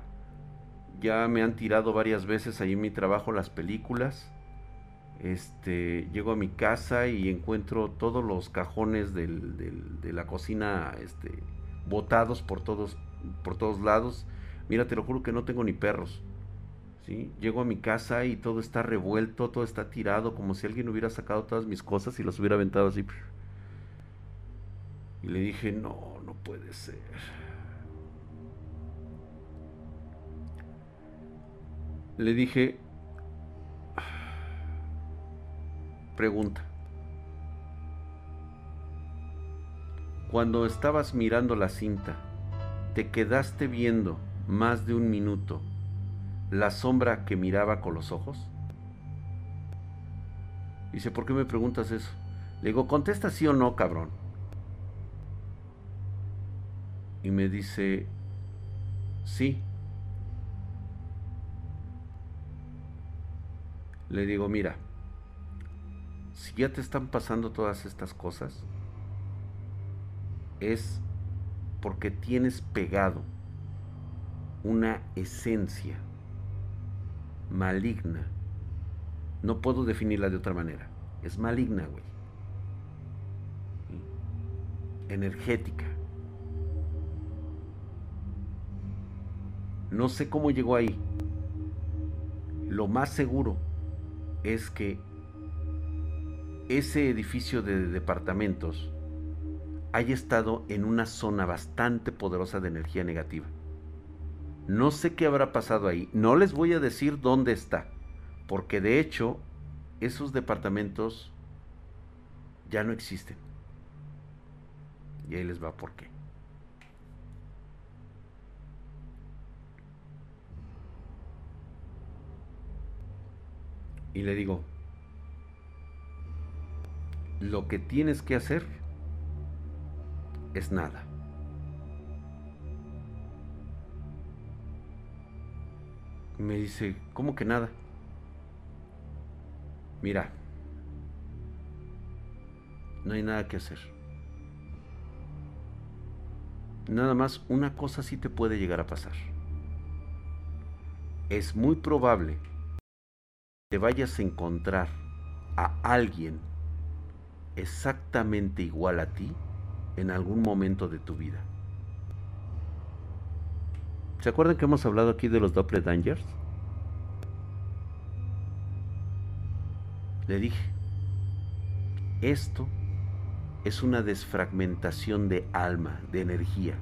Ya me han tirado varias veces ahí en mi trabajo las películas. Este, llego a mi casa y encuentro todos los cajones del, de la cocina este, botados por todos, por todos lados. Mira, te lo juro que no tengo ni perros. ¿sí? Llego a mi casa y todo está revuelto, todo está tirado, como si alguien hubiera sacado todas mis cosas y las hubiera aventado así. Y le dije, no, no puede ser. Le dije, Pregunta. Cuando estabas mirando la cinta, ¿te quedaste viendo más de un minuto la sombra que miraba con los ojos? Dice, ¿por qué me preguntas eso? Le digo, contesta sí o no, cabrón. Y me dice, sí. Le digo, mira, si ya te están pasando todas estas cosas, es porque tienes pegado una esencia maligna. No puedo definirla de otra manera. Es maligna, güey. Energética. No sé cómo llegó ahí. Lo más seguro es que ese edificio de departamentos haya estado en una zona bastante poderosa de energía negativa. No sé qué habrá pasado ahí, no les voy a decir dónde está, porque de hecho esos departamentos ya no existen. Y ahí les va por qué. Y le digo, lo que tienes que hacer es nada. Me dice, ¿cómo que nada? Mira, no hay nada que hacer. Nada más una cosa sí te puede llegar a pasar. Es muy probable te vayas a encontrar a alguien exactamente igual a ti en algún momento de tu vida. ¿Se acuerdan que hemos hablado aquí de los Dangers? Le dije, esto es una desfragmentación de alma, de energía.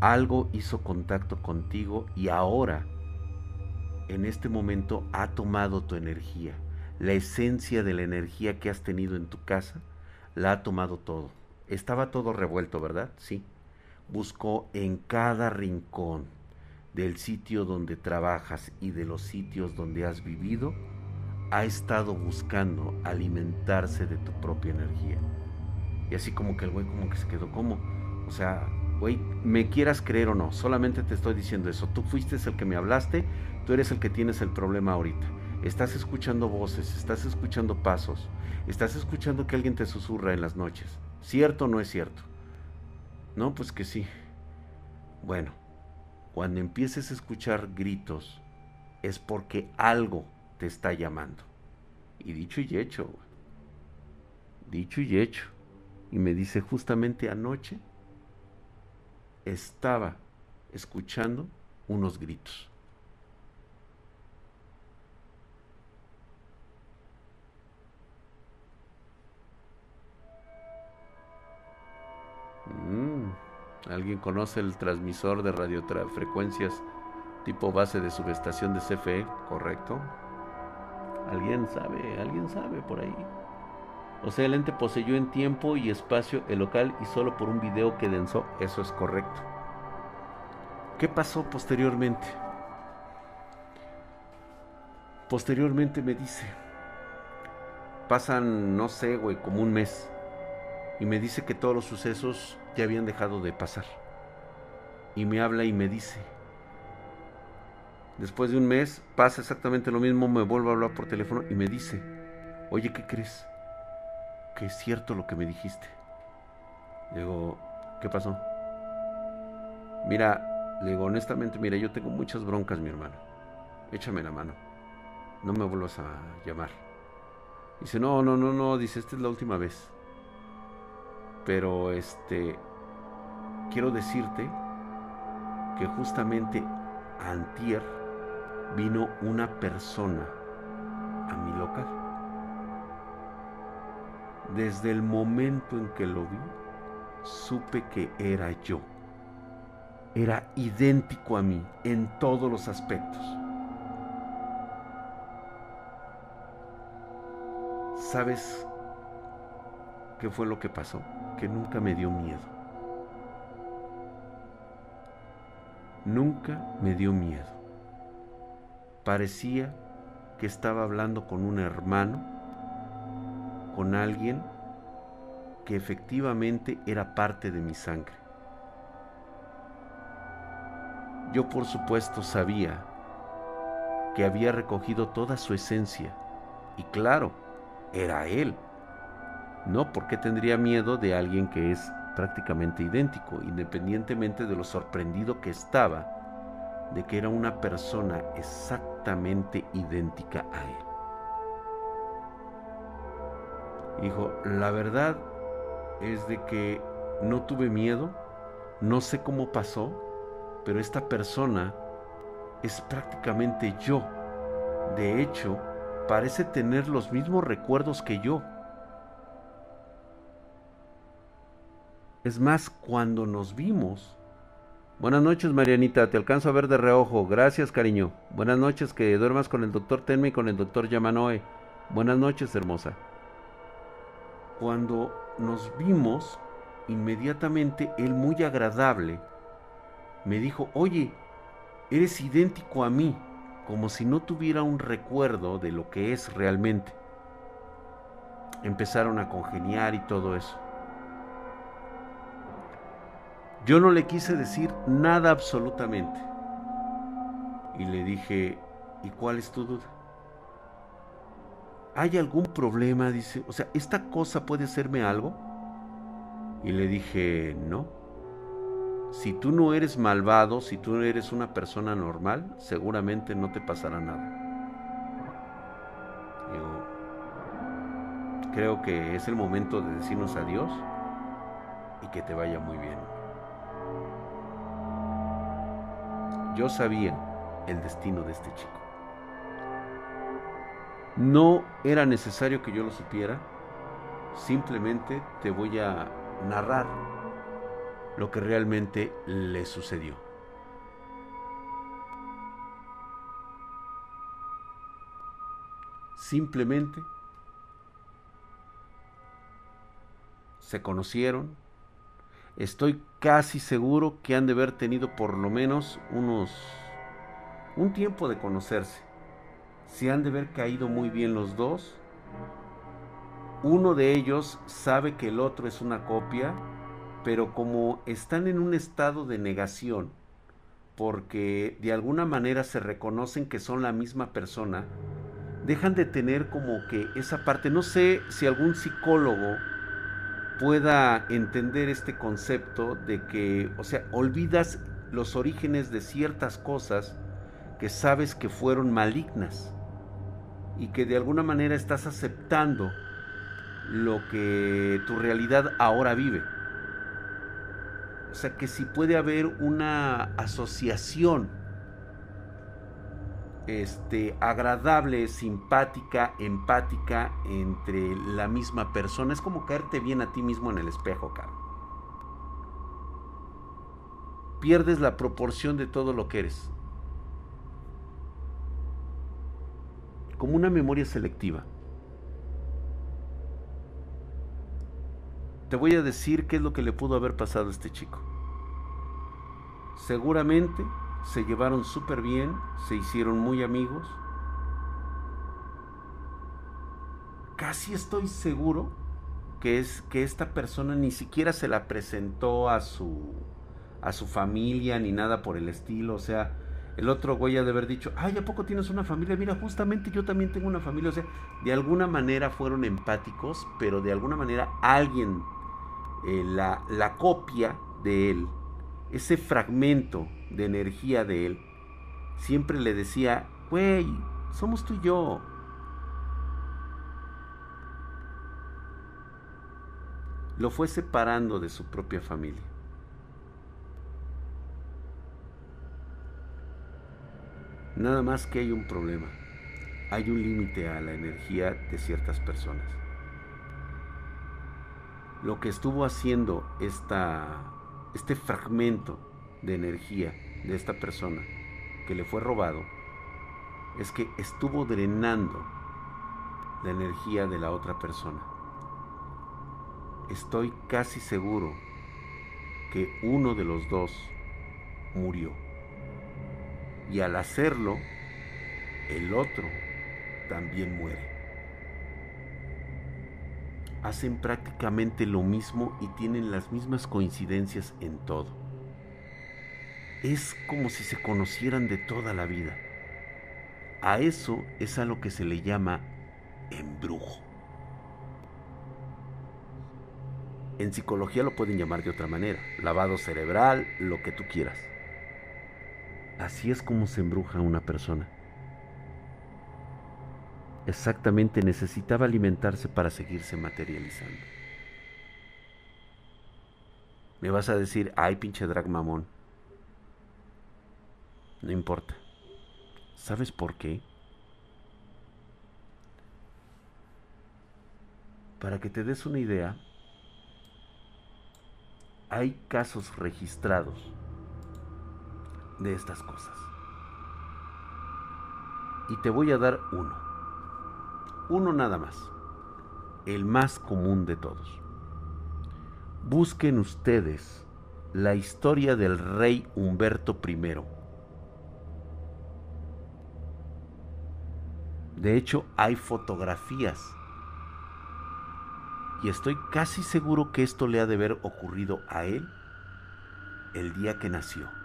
algo hizo contacto contigo y ahora, en este momento, ha tomado tu energía. La esencia de la energía que has tenido en tu casa, la ha tomado todo. Estaba todo revuelto, ¿verdad? Sí. Buscó en cada rincón del sitio donde trabajas y de los sitios donde has vivido, ha estado buscando alimentarse de tu propia energía. Y así como que el güey como que se quedó como, o sea, güey, me quieras creer o no, solamente te estoy diciendo eso. Tú fuiste el que me hablaste, tú eres el que tienes el problema ahorita. Estás escuchando voces, estás escuchando pasos, estás escuchando que alguien te susurra en las noches. ¿Cierto o no es cierto? No, pues que sí. Bueno, cuando empieces a escuchar gritos, es porque algo te está llamando. Y dicho y hecho, dicho y hecho. Y me dice justamente anoche estaba escuchando unos gritos. Mm, ¿Alguien conoce el transmisor de radiofrecuencias tipo base de subestación de CFE? ¿Correcto? ¿Alguien sabe? ¿Alguien sabe por ahí? O sea, el ente poseyó en tiempo y espacio el local y solo por un video que densó. Eso es correcto. ¿Qué pasó posteriormente? Posteriormente me dice, pasan, no sé, güey, como un mes. Y me dice que todos los sucesos ya habían dejado de pasar. Y me habla y me dice, después de un mes pasa exactamente lo mismo, me vuelvo a hablar por teléfono y me dice, oye, ¿qué crees? Que es cierto lo que me dijiste. digo, ¿qué pasó? Mira, le digo, honestamente, mira, yo tengo muchas broncas, mi hermano. Échame la mano. No me vuelvas a llamar. Dice, no, no, no, no, dice, esta es la última vez. Pero, este, quiero decirte que justamente antier vino una persona a mi local. Desde el momento en que lo vi, supe que era yo. Era idéntico a mí en todos los aspectos. ¿Sabes qué fue lo que pasó? Que nunca me dio miedo. Nunca me dio miedo. Parecía que estaba hablando con un hermano con alguien que efectivamente era parte de mi sangre. Yo por supuesto sabía que había recogido toda su esencia y claro, era él. No porque tendría miedo de alguien que es prácticamente idéntico, independientemente de lo sorprendido que estaba de que era una persona exactamente idéntica a él. Dijo, la verdad es de que no tuve miedo, no sé cómo pasó, pero esta persona es prácticamente yo. De hecho, parece tener los mismos recuerdos que yo. Es más, cuando nos vimos... Buenas noches, Marianita. Te alcanzo a ver de reojo. Gracias, cariño. Buenas noches, que duermas con el doctor Tenme y con el doctor Yamanoe. Buenas noches, hermosa. Cuando nos vimos, inmediatamente él muy agradable me dijo, oye, eres idéntico a mí, como si no tuviera un recuerdo de lo que es realmente. Empezaron a congeniar y todo eso. Yo no le quise decir nada absolutamente. Y le dije, ¿y cuál es tu duda? ¿Hay algún problema? Dice, o sea, ¿esta cosa puede hacerme algo? Y le dije, no. Si tú no eres malvado, si tú eres una persona normal, seguramente no te pasará nada. Digo, creo que es el momento de decirnos adiós y que te vaya muy bien. Yo sabía el destino de este chico. No era necesario que yo lo supiera, simplemente te voy a narrar lo que realmente le sucedió. Simplemente se conocieron. Estoy casi seguro que han de haber tenido por lo menos unos un tiempo de conocerse. Se han de haber caído muy bien los dos. Uno de ellos sabe que el otro es una copia, pero como están en un estado de negación, porque de alguna manera se reconocen que son la misma persona, dejan de tener como que esa parte, no sé si algún psicólogo pueda entender este concepto de que, o sea, olvidas los orígenes de ciertas cosas que sabes que fueron malignas y que de alguna manera estás aceptando lo que tu realidad ahora vive. O sea que si puede haber una asociación este, agradable, simpática, empática entre la misma persona. Es como caerte bien a ti mismo en el espejo, cara. Pierdes la proporción de todo lo que eres. Como una memoria selectiva. Te voy a decir qué es lo que le pudo haber pasado a este chico. Seguramente se llevaron súper bien, se hicieron muy amigos. Casi estoy seguro que es que esta persona ni siquiera se la presentó a su a su familia ni nada por el estilo, o sea, el otro güey ha de haber dicho, ay, ¿a poco tienes una familia? Mira, justamente yo también tengo una familia. O sea, de alguna manera fueron empáticos, pero de alguna manera alguien, eh, la, la copia de él, ese fragmento de energía de él, siempre le decía, güey, somos tú y yo. Lo fue separando de su propia familia. Nada más que hay un problema. Hay un límite a la energía de ciertas personas. Lo que estuvo haciendo esta, este fragmento de energía de esta persona que le fue robado es que estuvo drenando la energía de la otra persona. Estoy casi seguro que uno de los dos murió. Y al hacerlo, el otro también muere. Hacen prácticamente lo mismo y tienen las mismas coincidencias en todo es como si se conocieran de toda la vida. A eso es a lo que se le llama embrujo. En psicología lo pueden llamar de otra manera, lavado cerebral, lo que tú quieras. Así es como se embruja una persona. Exactamente necesitaba alimentarse para seguirse materializando. Me vas a decir, ay pinche drag mamón. No importa. ¿Sabes por qué? Para que te des una idea, hay casos registrados de estas cosas. Y te voy a dar uno. Uno nada más. El más común de todos. Busquen ustedes la historia del rey Humberto I De hecho, hay fotografías. Y estoy casi seguro que esto le ha de haber ocurrido a él el día que nació.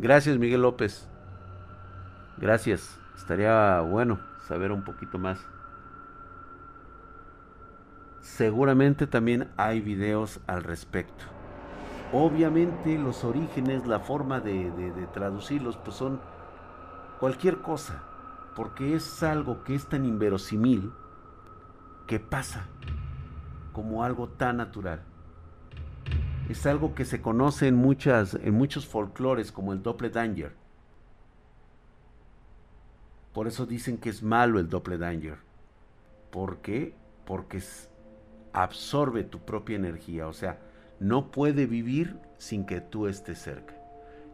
Gracias, Miguel López. Gracias. Estaría bueno saber un poquito más. Seguramente también hay videos al respecto. Obviamente los orígenes, la forma de, traducirlos, pues son cualquier cosa, porque es algo que es tan inverosímil que pasa como algo tan natural. Es algo que se conoce en, en muchos folclores como el Doppelganger. Por eso dicen que es malo el doppelganger. ¿Por qué? Porque absorbe tu propia energía. O sea, no puede vivir sin que tú estés cerca.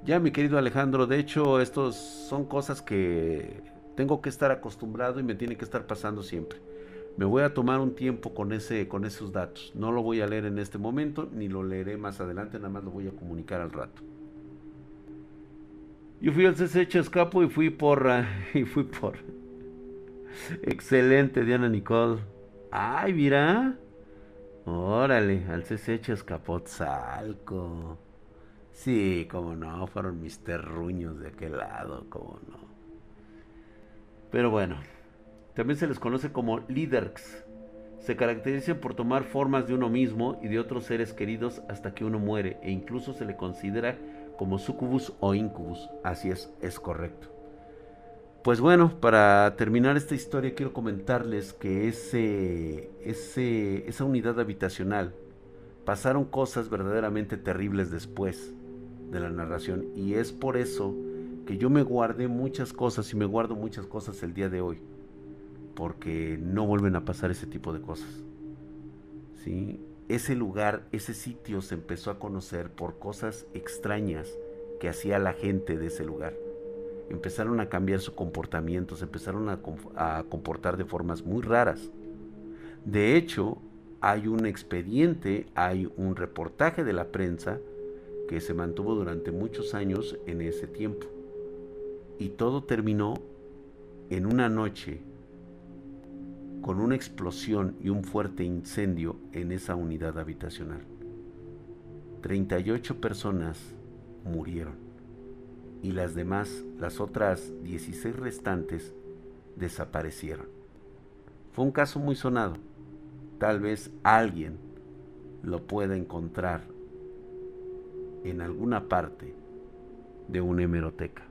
Ya, mi querido Alejandro, de hecho, estos son cosas que tengo que estar acostumbrado y me tiene que estar pasando siempre. Me voy a tomar un tiempo con, ese, con esos datos. No lo voy a leer en este momento, ni lo leeré más adelante, nada más lo voy a comunicar al rato. Yo fui al CCH Escapo y fui por... y fui por... Excelente, Diana Nicole. Ay, mira. Órale, al CCH Escapotzalco. Sí, como no, fueron mis terruños de aquel lado, como no. Pero bueno, también se les conoce como líderx. Se caracterizan por tomar formas de uno mismo y de otros seres queridos hasta que uno muere, e incluso se le considera como sucubus o incubus. Así es, es correcto. Pues bueno, para terminar esta historia quiero comentarles que ese, ese, esa unidad habitacional pasaron cosas verdaderamente terribles después de la narración y es por eso que yo me guardé muchas cosas y me guardo muchas cosas el día de hoy porque no vuelven a pasar ese tipo de cosas. ¿Sí? Ese lugar, ese sitio se empezó a conocer por cosas extrañas que hacía la gente de ese lugar. Empezaron a cambiar su comportamiento, se empezaron a, a comportar de formas muy raras. De hecho, hay un expediente, hay un reportaje de la prensa que se mantuvo durante muchos años en ese tiempo. Y todo terminó en una noche con una explosión y un fuerte incendio en esa unidad habitacional. 38 personas murieron y las demás, las otras 16 restantes, desaparecieron. Fue un caso muy sonado. Tal vez alguien lo pueda encontrar en alguna parte de una hemeroteca.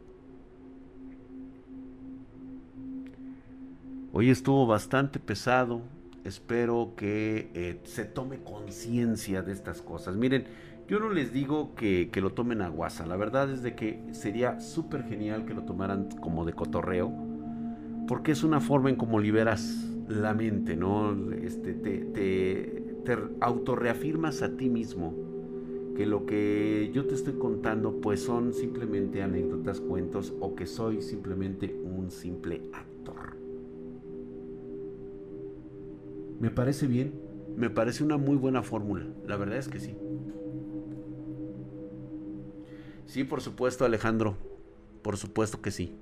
Hoy estuvo bastante pesado. Espero que eh, se tome conciencia de estas cosas. Miren, yo no les digo que, lo tomen a guasa. La verdad es de que sería súper genial que lo tomaran como de cotorreo. Porque es una forma en cómo liberas la mente, ¿no? Este, te, te, te autorreafirmas a ti mismo que lo que yo te estoy contando pues son simplemente anécdotas, cuentos o que soy simplemente un simple actor. Me parece bien, me parece una muy buena fórmula, la verdad es que sí. Sí, por supuesto Alejandro, por supuesto que sí.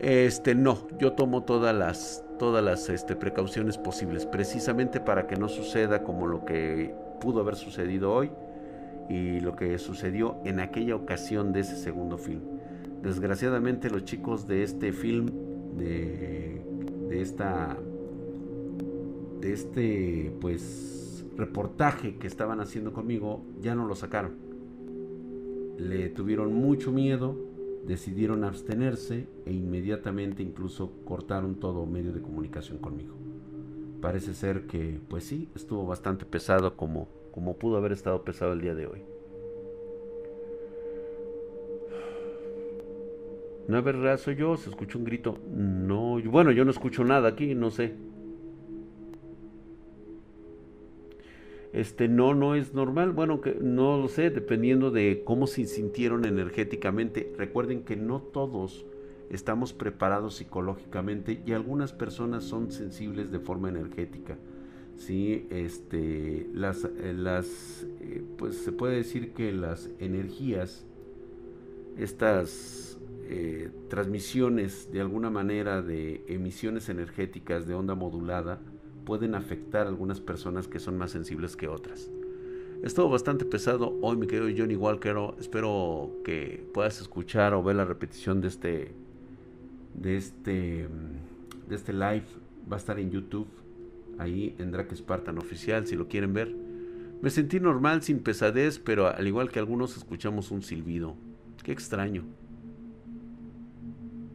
Este, no, yo tomo todas las, todas las este, precauciones posibles, precisamente para que no suceda como lo que pudo haber sucedido hoy y lo que sucedió en aquella ocasión de ese segundo film. Desgraciadamente los chicos de este film, de, de esta, de este, pues, reportaje que estaban haciendo conmigo, ya no lo sacaron. Le tuvieron mucho miedo decidieron abstenerse e inmediatamente incluso cortaron todo medio de comunicación conmigo. Parece ser que, pues sí, estuvo bastante pesado como, como pudo haber estado pesado el día de hoy. No, es verdad, soy yo, se escuchó un grito. No, bueno, yo no escucho nada aquí, no sé. este no no es normal bueno que no lo sé dependiendo de cómo se sintieron energéticamente recuerden que no todos estamos preparados psicológicamente y algunas personas son sensibles de forma energética sí este las eh, las eh, pues se puede decir que las energías estas eh, transmisiones de alguna manera de emisiones energéticas de onda modulada pueden afectar a algunas personas que son más sensibles que otras. Estuvo bastante pesado hoy, mi querido Johnny Walker. Espero que puedas escuchar o ver la repetición de este, de este, de este live. Va a estar en YouTube, ahí en Drake Spartan oficial, si lo quieren ver. Me sentí normal, sin pesadez, pero al igual que algunos escuchamos un silbido. Qué extraño.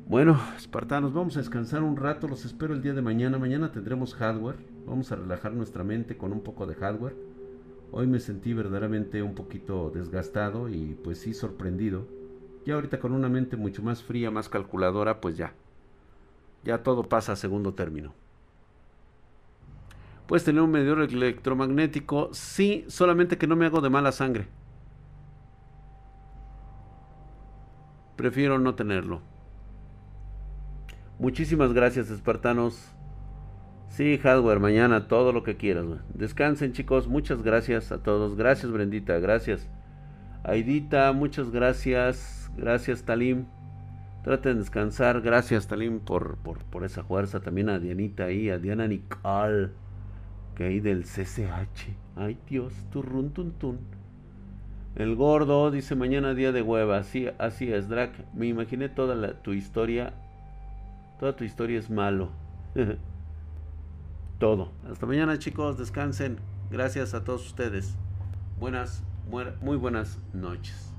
Bueno, espartanos, vamos a descansar un rato. Los espero el día de mañana. Mañana tendremos hardware. Vamos a relajar nuestra mente con un poco de hardware. Hoy me sentí verdaderamente un poquito desgastado y pues sí sorprendido Ya ahorita con una mente mucho más fría, más calculadora, pues ya. Ya todo pasa a segundo término. Puedes tener un medidor electromagnético, sí, solamente que no me hago de mala sangre. Prefiero no tenerlo. Muchísimas gracias, espartanos. Sí, hardware, mañana, todo lo que quieras. Descansen, chicos. Muchas gracias a todos. Gracias, Brendita. Gracias. Aidita, muchas gracias. Gracias, Talim. Traten de descansar. Gracias, Talim, por, por, esa fuerza. También a Dianita ahí, a Diana Nicole, que hay del CCH. Ay, Dios, turrun, tun, tun. El gordo dice mañana día de hueva. Sí, así es, Drac. Me imaginé toda tu historia. Toda tu historia es malo. todo. Hasta mañana chicos, descansen. Gracias a todos ustedes. Buenas, muy buenas noches.